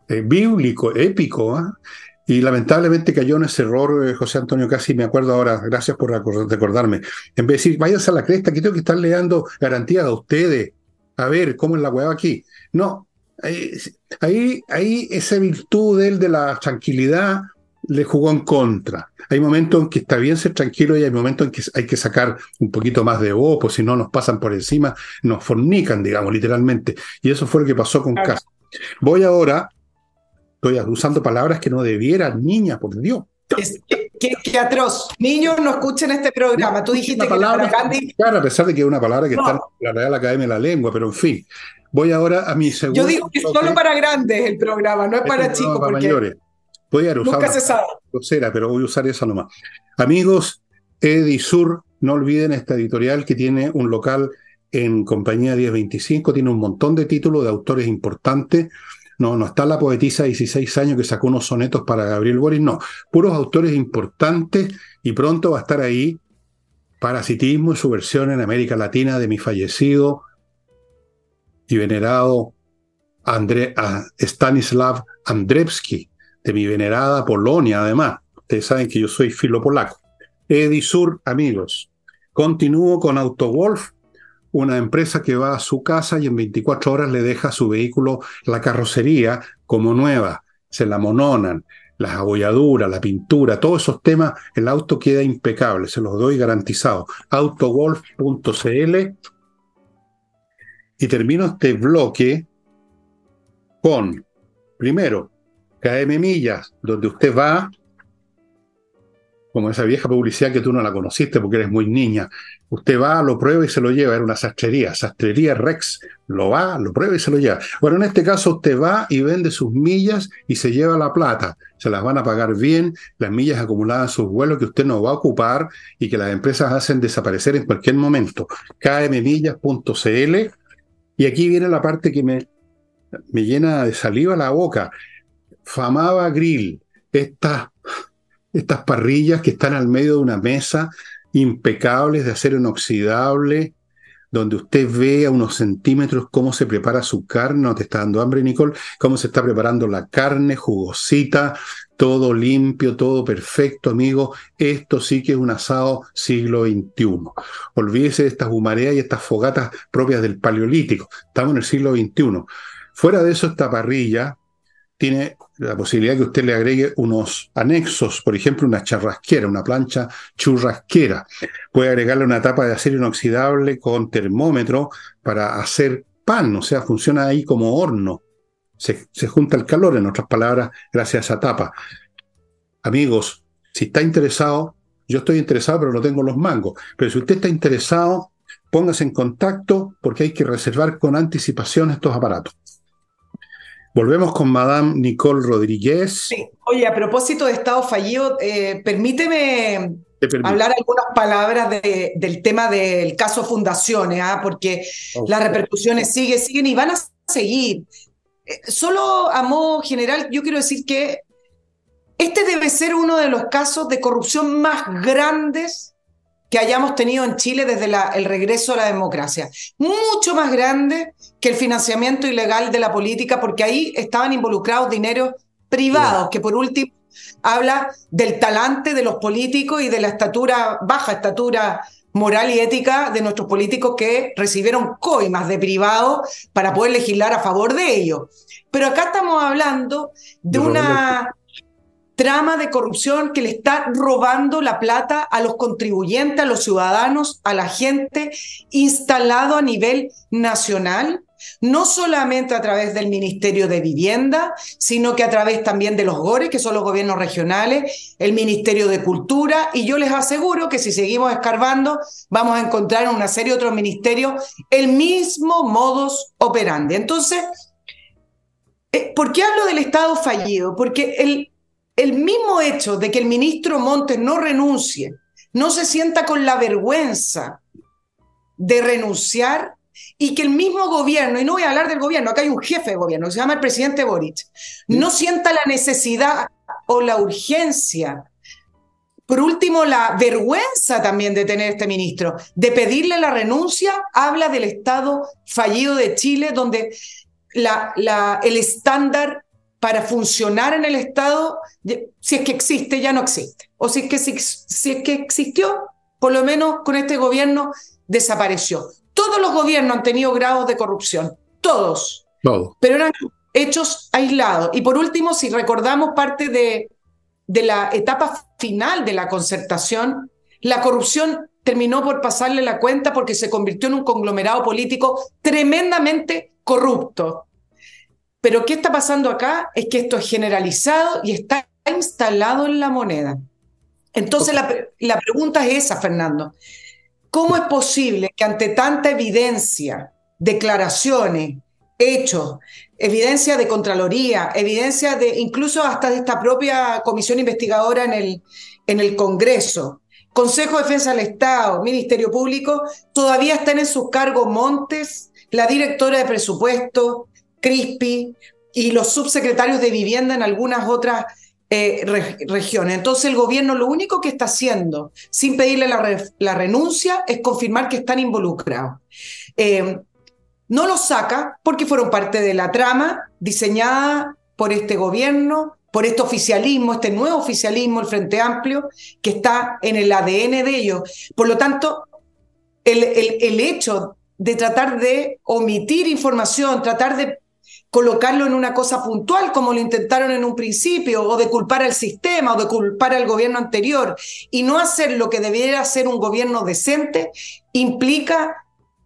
eh, bíblico, épico, ¿ah? Y lamentablemente cayó en ese error, eh, José Antonio, casi me acuerdo ahora, gracias por recordarme. En vez de decir, váyanse a la cresta, que tengo que estar le dando garantías a ustedes. A ver, ¿cómo es la hueá aquí? No, ahí, ahí, esa virtud de él de la tranquilidad le jugó en contra. Hay momentos en que está bien ser tranquilo y hay momentos en que hay que sacar un poquito más de voz, pues si no nos pasan por encima, nos fornican, digamos, literalmente. Y eso fue lo que pasó con Casa. Voy ahora Estoy usando palabras que no debieran, niña, por Dios. qué, atroz. Niños no escuchen este programa. Tú dijiste que palabra, Claro, a pesar de que es una palabra que está en la Real Academia de la Lengua, pero en fin. Voy ahora a mi segundo. Yo digo que es solo para grandes el programa, no es para chicos. Para mayores. Voy a usar nunca se sabe. Grosera, pero voy a usar esa nomás. Amigos, Edisur, no olviden esta editorial que tiene un local en Compañía 1025, tiene un montón de títulos de autores importantes no, no está la poetisa de 16 años que sacó unos sonetos para Gabriel Boris, no. Puros autores importantes y pronto va a estar ahí Parasitismo y su versión en América Latina de mi fallecido y venerado Stanislav Andrzejewski, de mi venerada Polonia, además. Ustedes saben que yo soy filo polaco. Edisur, amigos. Continúo con Autowolf una empresa que va a su casa y en 24 horas le deja su vehículo, la carrocería, como nueva. Se la mononan, las abolladuras, la pintura, todos esos temas, el auto queda impecable, se los doy garantizado. Autogolf.cl. Y termino este bloque con, primero, KM Millas, donde usted va, como esa vieja publicidad que tú no la conociste porque eres muy niña, Usted va, lo prueba y se lo lleva. Era una sastrería, sastrería Rex. Lo va, lo prueba y se lo lleva. Bueno, en este caso usted va y vende sus millas y se lleva la plata. Se las van a pagar bien, las millas acumuladas en sus vuelos que usted no va a ocupar y que las empresas hacen desaparecer en cualquier momento. kmmillas.cl. Y aquí viene la parte que me, me llena de saliva la boca. Famaba Grill. Estas, estas parrillas que están al medio de una mesa impecables de acero inoxidable, donde usted ve a unos centímetros cómo se prepara su carne, no te está dando hambre, Nicole, cómo se está preparando la carne, jugosita, todo limpio, todo perfecto, amigo. Esto sí que es un asado siglo XXI. Olvídese de estas humareas y estas fogatas propias del Paleolítico. Estamos en el siglo XXI. Fuera de eso, esta parrilla tiene la posibilidad que usted le agregue unos anexos, por ejemplo, una charrasquera, una plancha churrasquera. Puede agregarle una tapa de acero inoxidable con termómetro para hacer pan, o sea, funciona ahí como horno. Se, junta el calor, en otras palabras, gracias a esa tapa. Amigos, si está interesado, yo estoy interesado, pero no tengo los mangos. Pero si usted está interesado, póngase en contacto porque hay que reservar con anticipación estos aparatos. Volvemos con Madame Nicole Rodríguez. Sí. Oye, a propósito de Estado fallido, eh, permíteme hablar algunas palabras del tema del caso Fundaciones, ¿ah? porque las repercusiones siguen, siguen y van a seguir. Eh, solo a modo general, yo quiero decir que este debe ser uno de los casos de corrupción más grandes que hayamos tenido en Chile desde el regreso a la democracia. Mucho más grande que el financiamiento ilegal de la política, porque ahí estaban involucrados dineros privados, que por último habla del talante de los políticos y de la estatura, baja estatura moral y ética de nuestros políticos que recibieron coimas de privado para poder legislar a favor de ellos. Pero acá estamos hablando de una trama de corrupción que le está robando la plata a los contribuyentes, a los ciudadanos, a la gente, instalado a nivel nacional, no solamente a través del Ministerio de Vivienda, sino que a través también de los GORES, que son los gobiernos regionales, el Ministerio de Cultura, y yo les aseguro que si seguimos escarbando, vamos a encontrar en una serie de otros ministerios el mismo modus operandi. Entonces, eh, ¿por qué hablo del Estado fallido? Porque el, el mismo hecho de que el ministro Montes no renuncie, no se sienta con la vergüenza de renunciar y que el mismo gobierno, y no voy a hablar del gobierno, acá hay un jefe de gobierno, se llama el presidente Boric, no sienta la necesidad o la urgencia por último, la vergüenza también de tener este ministro, de pedirle la renuncia, habla del Estado fallido de Chile, donde la, la, el estándar para funcionar en el Estado, si es que existe, ya no existe. O si es que, si, si es que existió, por lo menos con este gobierno desapareció. Todos los gobiernos han tenido grados de corrupción, todos. Todo. Pero eran hechos aislados. Y por último, si recordamos parte de, de la etapa final de la concertación, la corrupción terminó por pasarle la cuenta porque se convirtió en un conglomerado político tremendamente corrupto. Pero ¿qué está pasando acá? Es que esto es generalizado y está instalado en la moneda. Entonces la, la pregunta es esa, Fernando. ¿Cómo es posible que ante tanta evidencia, declaraciones, hechos, evidencia de Contraloría, evidencia de incluso hasta de esta propia comisión investigadora en el, en el Congreso, Consejo de Defensa del Estado, Ministerio Público, todavía están en sus cargos Montes, la directora de presupuesto, Crispi y los subsecretarios de vivienda en algunas otras eh, regiones. Entonces el gobierno lo único que está haciendo, sin pedirle la, renuncia, es confirmar que están involucrados. Eh, no los saca porque fueron parte de la trama diseñada por este gobierno, por este oficialismo, este nuevo oficialismo, el Frente Amplio, que está en el ADN de ellos. Por lo tanto, el, hecho de tratar de omitir información, tratar de colocarlo en una cosa puntual, como lo intentaron en un principio, o de culpar al sistema, o de culpar al gobierno anterior, y no hacer lo que debiera ser un gobierno decente, implica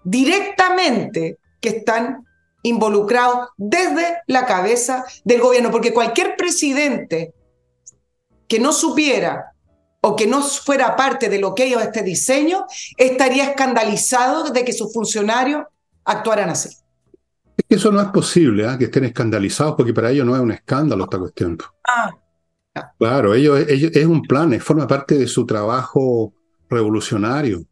directamente que están involucrados desde la cabeza del gobierno, porque cualquier presidente que no supiera o que no fuera parte de lo que ellos este diseño, estaría escandalizado de que sus funcionarios actuaran así. Es que eso no es posible, ¿eh? que estén escandalizados, porque para ellos no es un escándalo esta cuestión. Ah. Claro, ellos, ellos, es un plan, forma parte de su trabajo revolucionario.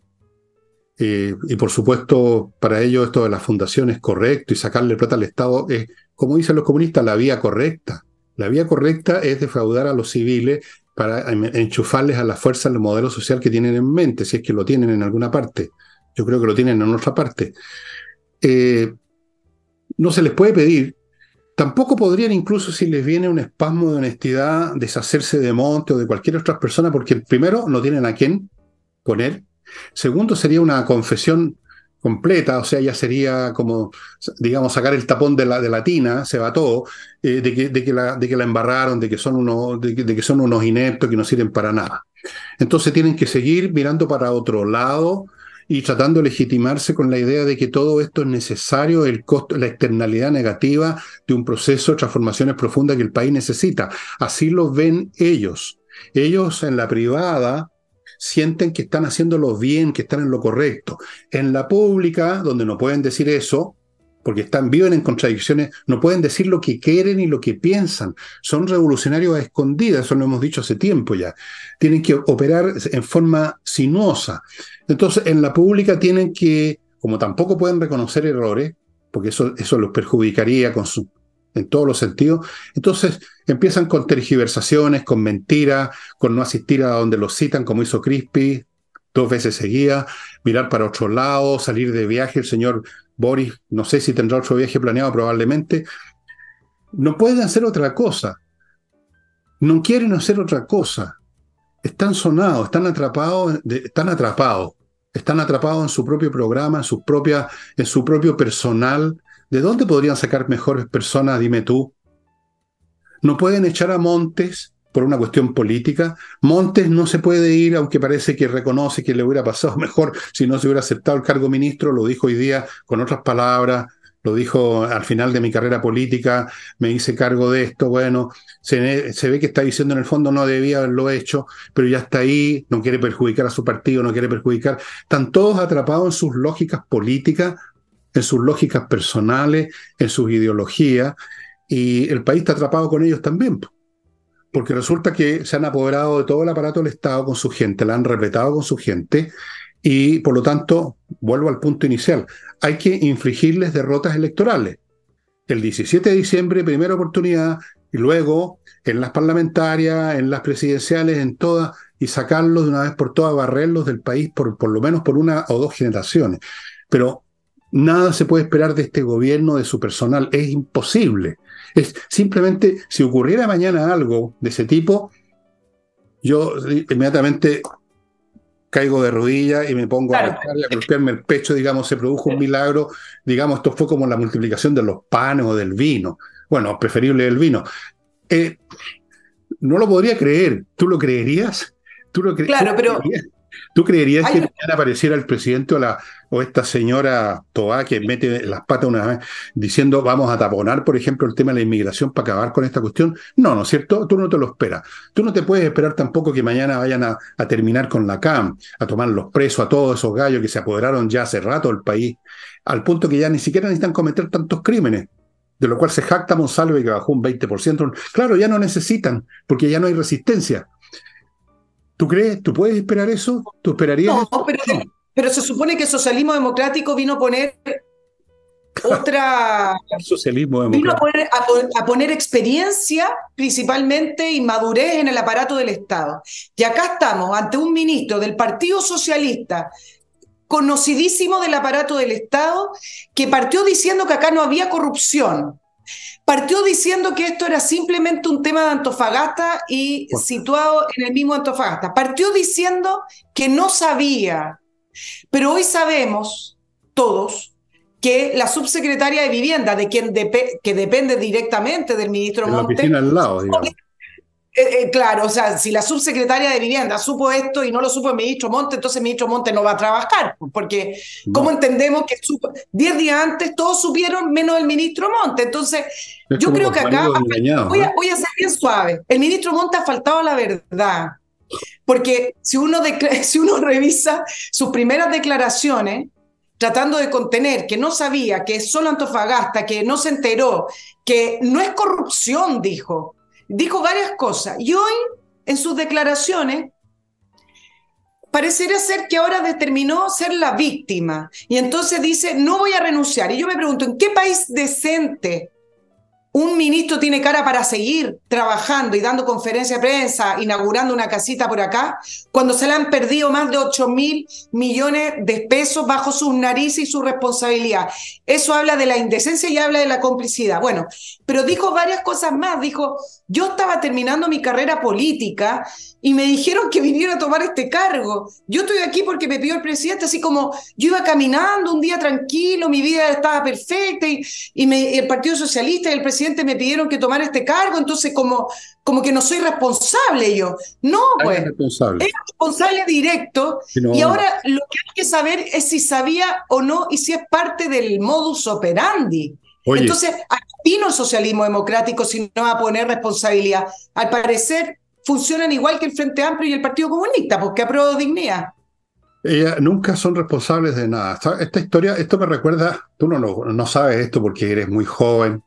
Eh, y por supuesto, para ellos esto de la fundación es correcto y sacarle plata al Estado es, como dicen los comunistas, la vía correcta. La vía correcta es defraudar a los civiles para enchufarles a la fuerza el modelo social que tienen en mente, si es que lo tienen en alguna parte. Yo creo que lo tienen en otra parte. Eh, no se les puede pedir. Tampoco podrían, incluso si les viene un espasmo de honestidad, deshacerse de Monte o de cualquier otra persona, porque primero no tienen a quién poner Segundo, sería una confesión completa, o sea, ya sería como, digamos, sacar el tapón de la, de la tina, se va todo, eh, de, que, de, que la, de que la embarraron, de que, son unos, de, que son unos ineptos que no sirven para nada. Entonces tienen que seguir mirando para otro lado y tratando de legitimarse con la idea de que todo esto es necesario, el costo, la externalidad negativa de un proceso de transformaciones profundas que el país necesita. Así lo ven ellos. Ellos en la privada sienten que están haciéndolo bien, que están en lo correcto. En la pública, donde no pueden decir eso, porque están viven en contradicciones, no pueden decir lo que quieren y lo que piensan. Son revolucionarios a escondidas, eso lo hemos dicho hace tiempo ya. Tienen que operar en forma sinuosa. Entonces, en la pública tienen que, como tampoco pueden reconocer errores, porque eso, eso los perjudicaría con su en todos los sentidos. Entonces empiezan con tergiversaciones, con mentiras, con no asistir a donde los citan, como hizo Crispy dos veces seguía, mirar para otro lado, salir de viaje. El señor Boris, no sé si tendrá otro viaje planeado probablemente. No pueden hacer otra cosa. No quieren hacer otra cosa. Están sonados, están atrapados, están atrapados. Están atrapados en su propio programa, en su, en su propio personal, ¿De dónde podrían sacar mejores personas, dime tú? No pueden echar a Montes por una cuestión política. Montes no se puede ir, aunque parece que reconoce que le hubiera pasado mejor si no se hubiera aceptado el cargo ministro, lo dijo hoy día con otras palabras, lo dijo al final de mi carrera política, me hice cargo de esto, bueno, se, se, ve que está diciendo en el fondo no debía haberlo hecho, pero ya está ahí, no quiere perjudicar a su partido, no quiere perjudicar, están todos atrapados en sus lógicas políticas en sus lógicas personales, en sus ideologías, y el país está atrapado con ellos también. Porque resulta que se han apoderado de todo el aparato del Estado con su gente, la han repletado con su gente, y por lo tanto, vuelvo al punto inicial, hay que infligirles derrotas electorales. El 17 de diciembre, primera oportunidad, y luego en las parlamentarias, en las presidenciales, en todas, y sacarlos de una vez por todas, barrerlos del país por, por lo menos por una o dos generaciones. Pero nada se puede esperar de este gobierno, de su personal, es imposible. Es simplemente, si ocurriera mañana algo de ese tipo, yo inmediatamente caigo de rodillas y me pongo a, a, golpearme el pecho, digamos, se produjo un milagro, digamos, esto fue como la multiplicación de los panes o del vino. Bueno, preferible el vino. Eh, no lo podría creer. ¿Tú lo creerías? ¿Tú lo cre claro, ¿tú pero... Creerías? ¿Tú creerías que mañana apareciera el presidente o, la, o esta señora Toá que mete las patas una vez diciendo vamos a taponar, por ejemplo, el tema de la inmigración para acabar con esta cuestión? No, ¿no es cierto? Tú no te lo esperas. Tú no te puedes esperar tampoco que mañana vayan a, a terminar con la CAM, a tomar los presos a todos esos gallos que se apoderaron ya hace rato del país, al punto que ya ni siquiera necesitan cometer tantos crímenes de lo cual se jacta Monsalve que bajó un 20%. Claro, ya no necesitan, porque ya no hay resistencia. ¿Tú crees? ¿Tú puedes esperar eso? ¿Tú esperarías no, eso? Pero, se supone que el socialismo democrático vino a poner otra... socialismo democrático. Vino a poner, a, a poner, experiencia principalmente y madurez en el aparato del Estado. Y acá estamos ante un ministro del Partido Socialista conocidísimo del aparato del Estado, que partió diciendo que acá no había corrupción. Partió diciendo que esto era simplemente un tema de Antofagasta y situado en el mismo Antofagasta. Partió diciendo que no sabía. Pero hoy sabemos, todos, que la subsecretaria de Vivienda, de quien dep que depende directamente del ministro en Monte, la oficina al lado, digamos. Eh, eh, claro, o sea, si la subsecretaria de Vivienda supo esto y no lo supo el ministro Monte, entonces el ministro Monte no va a trabajar, porque no. ¿cómo entendemos que 10 días antes todos supieron menos el ministro Monte? Entonces, es yo creo que acá engañado, voy, a, voy, a, ser bien suave. El ministro Monte ha faltado a la verdad, porque si uno, si uno revisa sus primeras declaraciones, tratando de contener, que no sabía, que es solo Antofagasta, que no se enteró, que no es corrupción, dijo dijo varias cosas. Y hoy en sus declaraciones parecería ser que ahora determinó ser la víctima. Y entonces dice no voy a renunciar y yo me pregunto en qué país decente un ministro tiene cara para seguir trabajando y dando conferencia de prensa, inaugurando una casita por acá, cuando se le han perdido más de 8 mil millones de pesos bajo sus narices y su responsabilidad. Eso habla de la indecencia y habla de la complicidad. Bueno, pero dijo varias cosas más. Dijo, yo estaba terminando mi carrera política y me dijeron que viniera a tomar este cargo. Yo estoy aquí porque me pidió el presidente, así como yo iba caminando un día tranquilo, mi vida estaba perfecta y, y, me, y el Partido Socialista y el presidente me pidieron que tomara este cargo, entonces como, como que no soy responsable yo. No, pues, es responsable, es responsable directo no, y ahora lo que hay que saber es si sabía o no y si es parte del modus operandi. Oye. Entonces, aquí vino el socialismo democrático si no va a poner responsabilidad. Al parecer, funcionan igual que el Frente Amplio y el Partido Comunista, porque aprobó dignidad. Ellas nunca son responsables de nada. Esta historia, esto me recuerda, tú no, no, no sabes esto porque eres muy joven,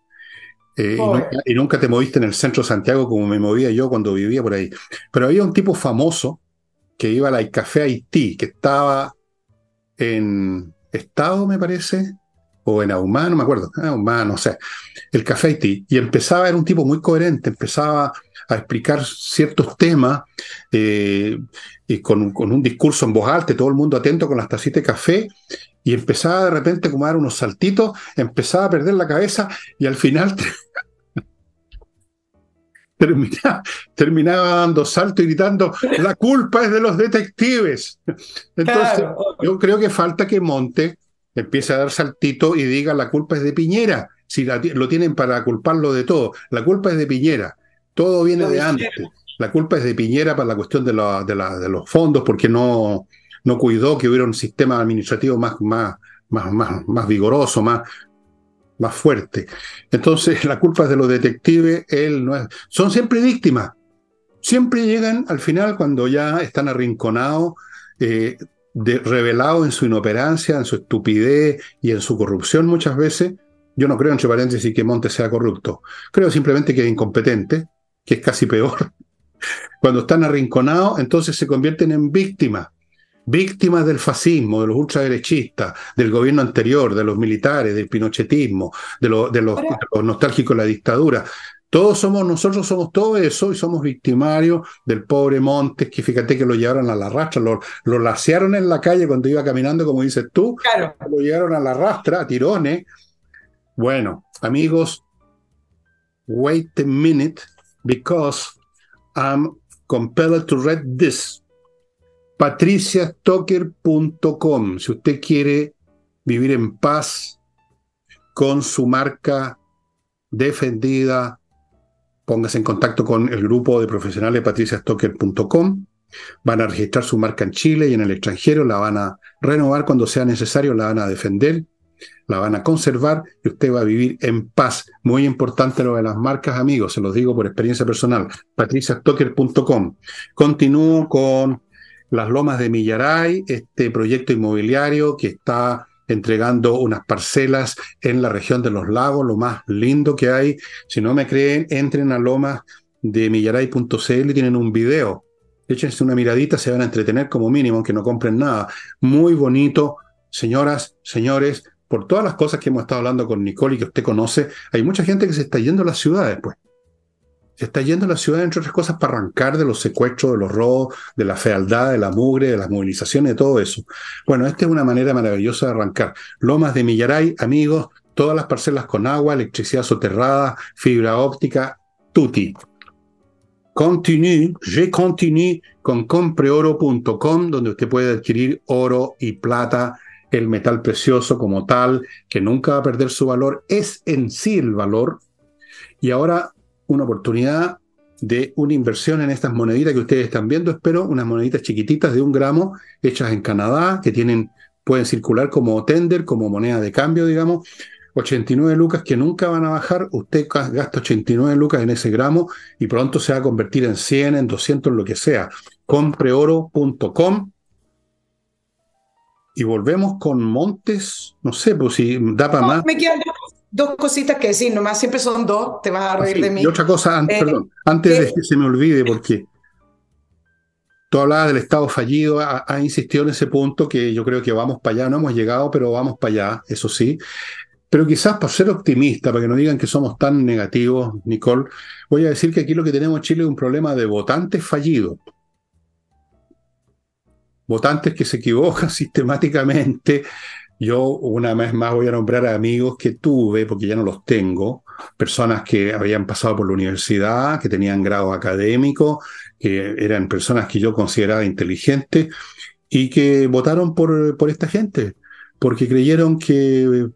eh, y, nunca, y, nunca, te moviste en el centro de Santiago como me movía yo cuando vivía por ahí. Pero había un tipo famoso que iba al Café Haití, que estaba en Estado, me parece, o en Ahumá, no me acuerdo, Ahumá, no sé, el Café Haití, y empezaba, era un tipo muy coherente, empezaba a explicar ciertos temas eh, y con, con, un discurso en voz alta, todo el mundo atento con las tacitas de café, y empezaba de repente como a dar unos saltitos, empezaba a perder la cabeza y al final terminaba, terminaba dando salto y gritando, la culpa es de los detectives. Entonces, claro. yo creo que falta que Monte empiece a dar saltito y diga, la culpa es de Piñera, si la, lo tienen para culparlo de todo, la culpa es de Piñera, todo viene de antes. La culpa es de Piñera para la cuestión de, la, de, la, de los fondos, porque no, no cuidó que hubiera un sistema administrativo más, más, más, más, más vigoroso, más, más fuerte. Entonces, la culpa es de los detectives, él no es. Son siempre víctimas. Siempre llegan al final cuando ya están arrinconados, eh, revelados en su inoperancia, en su estupidez y en su corrupción muchas veces. Yo no creo, entre paréntesis, que Montes sea corrupto. Creo simplemente que es incompetente, que es casi peor. Cuando están arrinconados, entonces se convierten en víctimas víctimas del fascismo, de los ultraderechistas, del gobierno anterior, de los militares, del pinochetismo, de, lo, de, los, de los, nostálgicos de la dictadura. Todos somos, nosotros somos todo eso y somos victimarios del pobre Montes, que fíjate que lo llevaron a la rastra, lo, lo lacearon en la calle cuando iba caminando, como dices tú, claro. lo llevaron a la rastra, a tirones. Bueno, amigos, wait a minute, because I'm compelled to read this. patriciastocker.com. Si usted quiere vivir en paz con su marca defendida, póngase en contacto con el grupo de profesionales patriciastocker.com. Van a registrar su marca en Chile y en el extranjero, la van a renovar cuando sea necesario, la van a defender, la van a conservar y usted va a vivir en paz. Muy importante lo de las marcas, amigos, se los digo por experiencia personal. patriciastocker.com. Continúo con las Lomas de Millaray, este proyecto inmobiliario que está entregando unas parcelas en la región de los lagos, lo más lindo que hay. Si no me creen, entren a lomas de millaray.cl y tienen un video. Échense una miradita, se van a entretener como mínimo, aunque no compren nada. Muy bonito, señoras, señores, por todas las cosas que hemos estado hablando con Nicole y que usted conoce, hay mucha gente que se está yendo a las ciudades, pues se está yendo a la ciudad, entre otras cosas, para arrancar de los secuestros, de los robos, de la fealdad, de la mugre, de las movilizaciones, de todo eso. Bueno, esta es una manera maravillosa de arrancar. Lomas de Millaray, amigos, todas las parcelas con agua, electricidad soterrada, fibra óptica, tutti. Continue, je continue con compreoro.com, donde usted puede adquirir oro y plata, el metal precioso como tal, que nunca va a perder su valor, es en sí el valor. Y ahora una oportunidad de una inversión en estas moneditas que ustedes están viendo, espero, unas moneditas chiquititas de un gramo, hechas en Canadá, que tienen, pueden circular como tender, como moneda de cambio, digamos. 89 lucas que nunca van a bajar, usted gasta 89 lucas en ese gramo y pronto se va a convertir en 100, en 200, en lo que sea. Compreoro.com y volvemos con Montes, no sé, pues si da para más. Me quedan dos cositas que decir, nomás siempre son dos, te vas a reír de mí. Y otra cosa, eh, perdón, antes de que se me olvide, porque tú hablabas del Estado fallido, ha, insistido en ese punto que yo creo que vamos para allá, no hemos llegado, pero vamos para allá, eso sí. Pero quizás para ser optimista, para que no digan que somos tan negativos, Nicole, voy a decir que aquí lo que tenemos en Chile es un problema de votantes fallidos. Votantes que se equivocan sistemáticamente, yo una vez más voy a nombrar a amigos que tuve, porque ya no los tengo, personas que habían pasado por la universidad, que tenían grado académico, que eran personas que yo consideraba inteligentes y que votaron por, por esta gente, porque creyeron que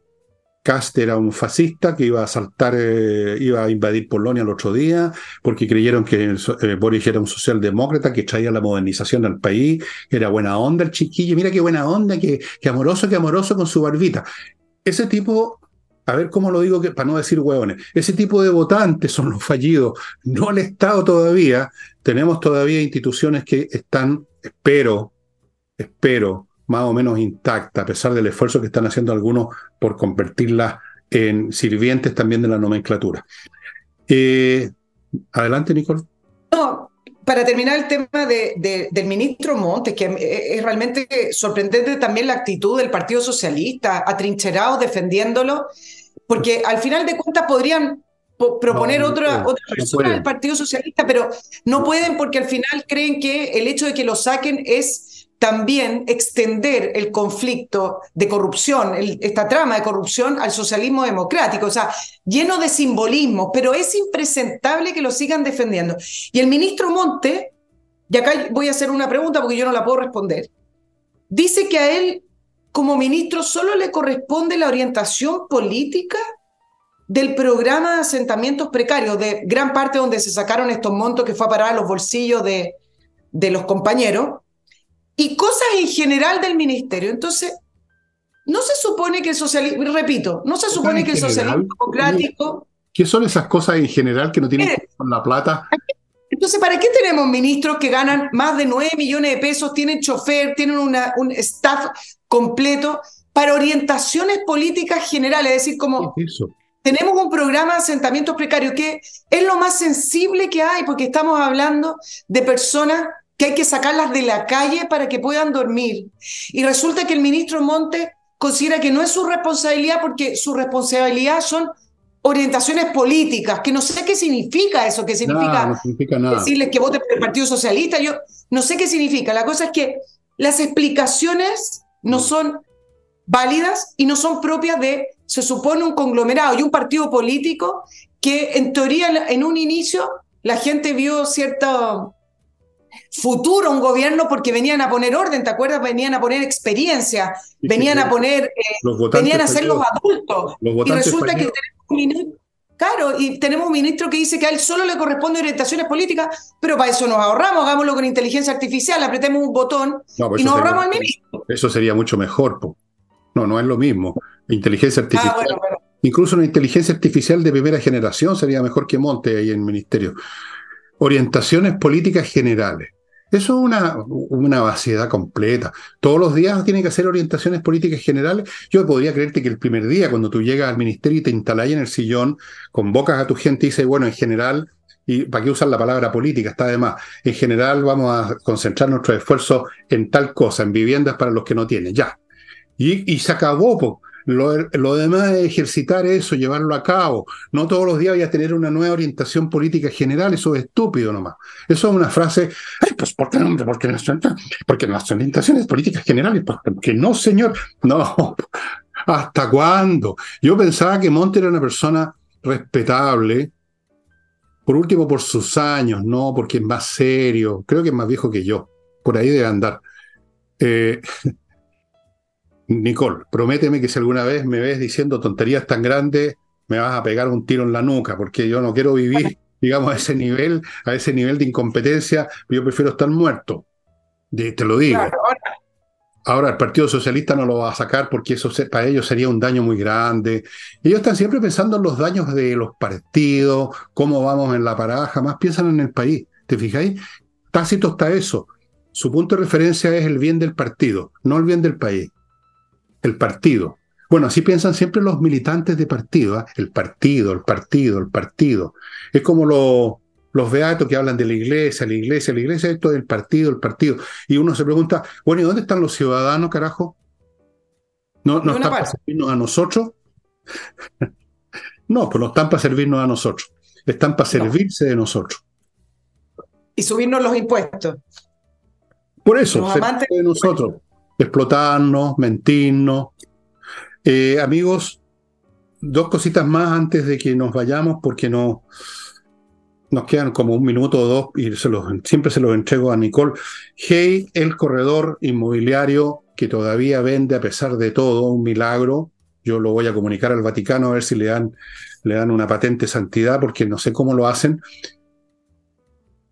Cast era un fascista que iba a saltar, eh, iba a invadir Polonia el otro día, porque creyeron que eh, Boris era un socialdemócrata que traía la modernización al país, era buena onda el chiquillo, mira qué buena onda, qué, amoroso, qué amoroso con su barbita. Ese tipo, a ver cómo lo digo que, para no decir hueones, ese tipo de votantes son los fallidos, no el Estado todavía, tenemos todavía instituciones que están, espero, espero, más o menos intacta, a pesar del esfuerzo que están haciendo algunos por convertirla en sirvientes también de la nomenclatura. Eh, adelante, Nicole. No, para terminar el tema de, del ministro Montes, que es realmente sorprendente también la actitud del Partido Socialista, atrincherado defendiéndolo, porque al final de cuentas podrían proponer otra, otra persona del Partido Socialista, pero no pueden porque al final creen que el hecho de que lo saquen es también extender el conflicto de corrupción, esta trama de corrupción al socialismo democrático, o sea, lleno de simbolismo, pero es impresentable que lo sigan defendiendo. Y el ministro Monte, y acá voy a hacer una pregunta porque yo no la puedo responder, dice que a él como ministro solo le corresponde la orientación política del programa de asentamientos precarios, de gran parte donde se sacaron estos montos que fue a parar a los bolsillos de, de los compañeros, y cosas en general del ministerio. Entonces, no se supone que el socialismo, repito, no se supone que el socialismo democrático... ¿Qué son esas cosas en general que no tienen que ver con la plata? Entonces, ¿para qué tenemos ministros que ganan más de 9 millones de pesos, tienen chofer, tienen una, un staff completo para orientaciones políticas generales? Es decir, como tenemos un programa de asentamientos precarios que es lo más sensible que hay, porque estamos hablando de personas que hay que sacarlas de la calle para que puedan dormir. Y resulta que el ministro Monte considera que no es su responsabilidad porque su responsabilidad son orientaciones políticas, que no sé qué significa eso, qué significa, no significa nada. decirles que voten por el Partido Socialista, yo no sé qué significa. La cosa es que las explicaciones no son válidas y no son propias de, se supone, un conglomerado y un partido político que en teoría en un inicio la gente vio cierto futuro un gobierno porque venían a poner orden, ¿te acuerdas? Venían a poner experiencia, venían a poner, eh, venían a ser los adultos. y resulta que tenemos un ministro, claro, y tenemos un ministro que dice que a él solo le corresponde orientaciones políticas, pero para eso nos ahorramos, hagámoslo con inteligencia artificial, apretemos un botón pues y nos ahorramos al ministro. Eso sería mucho mejor. No, no es lo mismo. Inteligencia ah, artificial. Incluso una inteligencia artificial de primera generación sería mejor que Monte ahí en el ministerio. Orientaciones políticas generales. Eso es una, una vaciedad completa. Todos los días tiene que hacer orientaciones políticas generales. Yo podría creerte que el primer día, cuando tú llegas al ministerio y te instalas en el sillón, convocas a tu gente y dices, bueno, en general, y para qué usar la palabra política, está de más. En general vamos a concentrar nuestro esfuerzo en tal cosa, en viviendas para los que no tienen, ya. Y, y se acabó, lo, demás es ejercitar eso, llevarlo a cabo. No todos los días voy a tener una nueva orientación política general, eso es estúpido nomás. Eso es una frase, ay, pues ¿por qué no? Porque, porque las orientaciones políticas generales, porque no, señor. No, ¿hasta cuándo? Yo pensaba que Monte era una persona respetable, por último por sus años, no porque es más serio, creo que es más viejo que yo, por ahí debe andar. Eh, Nicole, prométeme que si alguna vez me ves diciendo tonterías tan grandes, me vas a pegar un tiro en la nuca, porque yo no quiero vivir, digamos, a ese nivel, a ese nivel de incompetencia, yo prefiero estar muerto. Te lo digo. Ahora el Partido Socialista no lo va a sacar porque eso para ellos sería un daño muy grande. Ellos están siempre pensando en los daños de los partidos, cómo vamos en la parada, jamás piensan en el país. ¿Te fijáis? Tácito está eso. Su punto de referencia es el bien del partido, no el bien del país el partido. Bueno, así piensan siempre los militantes de partido, ¿ah? el partido, el partido, el partido. Es como los beatos que hablan de la iglesia, la iglesia, la iglesia, esto del partido, el partido. Y uno se pregunta, bueno, ¿y dónde están los ciudadanos, carajo? ¿No, no están para servirnos a nosotros? no, pues no están para servirnos a nosotros. Están para servirse de nosotros. Y subirnos los impuestos. Por eso, servirse de nosotros explotarnos, mentirnos. Eh, amigos, dos cositas más antes de que nos vayamos, porque no, nos quedan como un minuto o dos y se los, siempre se los entrego a Nicole. Hey, el corredor inmobiliario que todavía vende a pesar de todo, un milagro. Yo lo voy a comunicar al Vaticano a ver si le dan, le dan una patente santidad, porque no sé cómo lo hacen.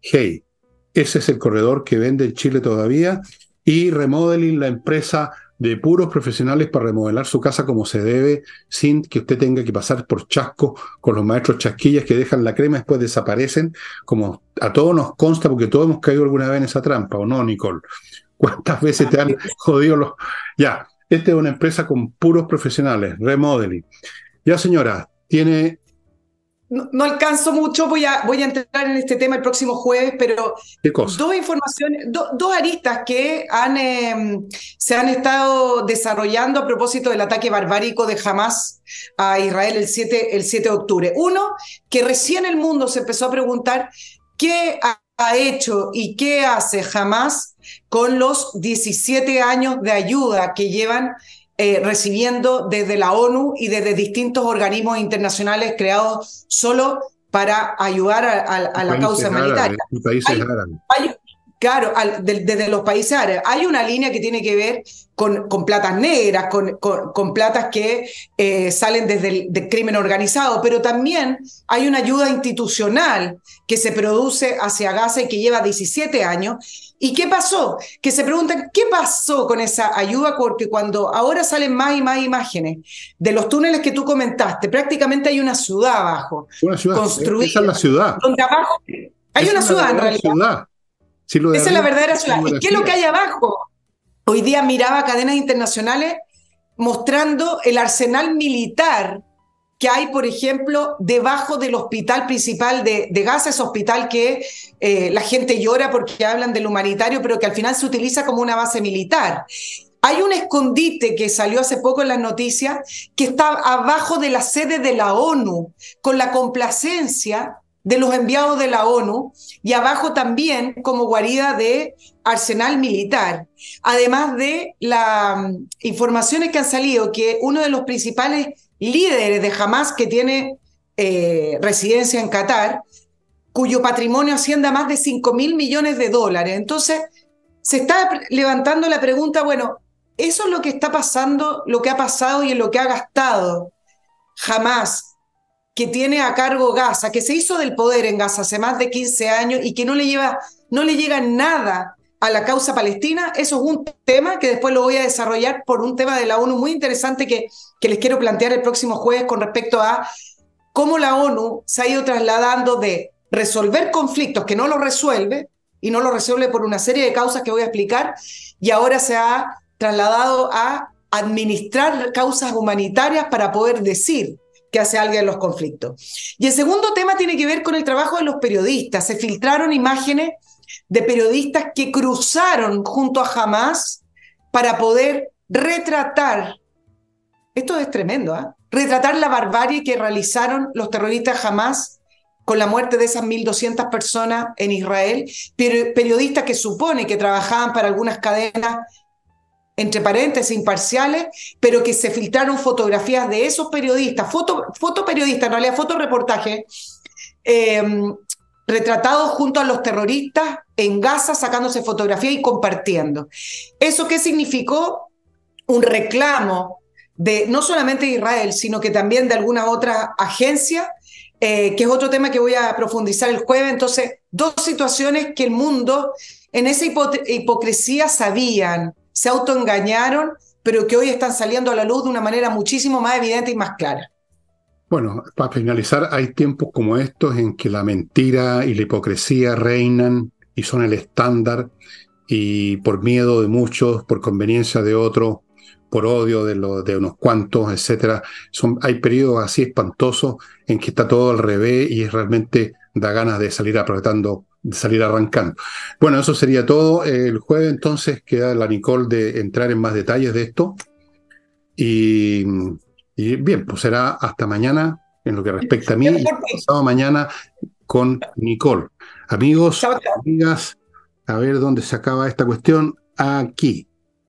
Hey, ese es el corredor que vende en Chile todavía y Remodeling, la empresa de puros profesionales para remodelar su casa como se debe, sin que usted tenga que pasar por chasco con los maestros chasquillas que dejan la crema y después desaparecen, como a todos nos consta, porque todos hemos caído alguna vez en esa trampa, ¿o no, Nicole? ¿Cuántas veces te han jodido los... Ya, esta es una empresa con puros profesionales, remodeling. Ya, señora, tiene no, alcanzo mucho, voy a, voy a entrar en este tema el próximo jueves, pero dos informaciones, dos aristas que han, em, se han estado desarrollando a propósito del ataque barbárico de Hamas a Israel el 7, el 7 de octubre. Uno, que recién el mundo se empezó a preguntar qué ha, hecho y qué hace Hamas con los 17 años de ayuda que llevan eh, recibiendo desde la ONU y desde distintos organismos internacionales creados solo para ayudar a, la causa humanitaria. Claro, desde los países árabes. Hay una línea que tiene que ver con, con platas negras, con, con, platas que eh, salen desde el crimen organizado, pero también hay una ayuda institucional que se produce hacia Gaza y que lleva 17 años. ¿Y qué pasó? Que se preguntan, ¿qué pasó con esa ayuda? Porque cuando ahora salen más y más imágenes de los túneles que tú comentaste, prácticamente hay una ciudad abajo. Una ciudad. Construida. Esa es la ciudad. Donde abajo hay una, ciudad en realidad. Esa es la verdadera ciudad. ¿Y qué es lo que hay abajo? Hoy día miraba cadenas internacionales mostrando el arsenal militar que hay, por ejemplo, debajo del hospital principal de, Gaza, ese hospital que eh, la gente llora porque hablan del humanitario, pero que al final se utiliza como una base militar. Hay un escondite que salió hace poco en las noticias que está abajo de la sede de la ONU, con la complacencia de los enviados de la ONU y abajo también como guarida de arsenal militar. Además de las mm, informaciones que han salido que uno de los principales líderes de Hamas que tiene eh, residencia en Qatar, cuyo patrimonio asciende a más de 5 mil millones de dólares. Entonces, se está levantando la pregunta, bueno, eso es lo que está pasando, lo que ha pasado y en lo que ha gastado jamás, que tiene a cargo Gaza, que se hizo del poder en Gaza hace más de 15 años y que no le, lleva, no le llega nada a la causa palestina, eso es un tema que después lo voy a desarrollar por un tema de la ONU muy interesante que, que les quiero plantear el próximo jueves con respecto a cómo la ONU se ha ido trasladando de resolver conflictos que no lo resuelve y no lo resuelve por una serie de causas que voy a explicar y ahora se ha trasladado a administrar causas humanitarias para poder decir que hace alguien en los conflictos. Y el segundo tema tiene que ver con el trabajo de los periodistas. Se filtraron imágenes de periodistas que cruzaron junto a Hamas para poder retratar, esto es tremendo, ¿eh? retratar la barbarie que realizaron los terroristas Hamas con la muerte de esas 1.200 personas en Israel, periodistas que supone que trabajaban para algunas cadenas entre paréntesis, imparciales, pero que se filtraron fotografías de esos periodistas, foto, fotoperiodistas, en realidad fotoreportajes, eh, retratados junto a los terroristas en Gaza, sacándose fotografías y compartiendo. ¿Eso qué significó? Un reclamo de no solamente Israel, sino que también de alguna otra agencia, eh, que es otro tema que voy a profundizar el jueves. Entonces, dos situaciones que el mundo en esa hipocresía sabían se autoengañaron, pero que hoy están saliendo a la luz de una manera muchísimo más evidente y más clara. Bueno, para finalizar, hay tiempos como estos en que la mentira y la hipocresía reinan y son el estándar y por miedo de muchos, por conveniencia de otros, por odio de, de unos cuantos, etcétera. Son, hay periodos así espantosos en que está todo al revés y es realmente da ganas de salir apretando salir arrancando. Bueno, eso sería todo. El jueves entonces queda la Nicole de entrar en más detalles de esto. Y, bien, pues será hasta mañana en lo que respecta a mí. Y pasado mañana con Nicole. Amigos, amigas, a ver dónde se acaba esta cuestión. Aquí.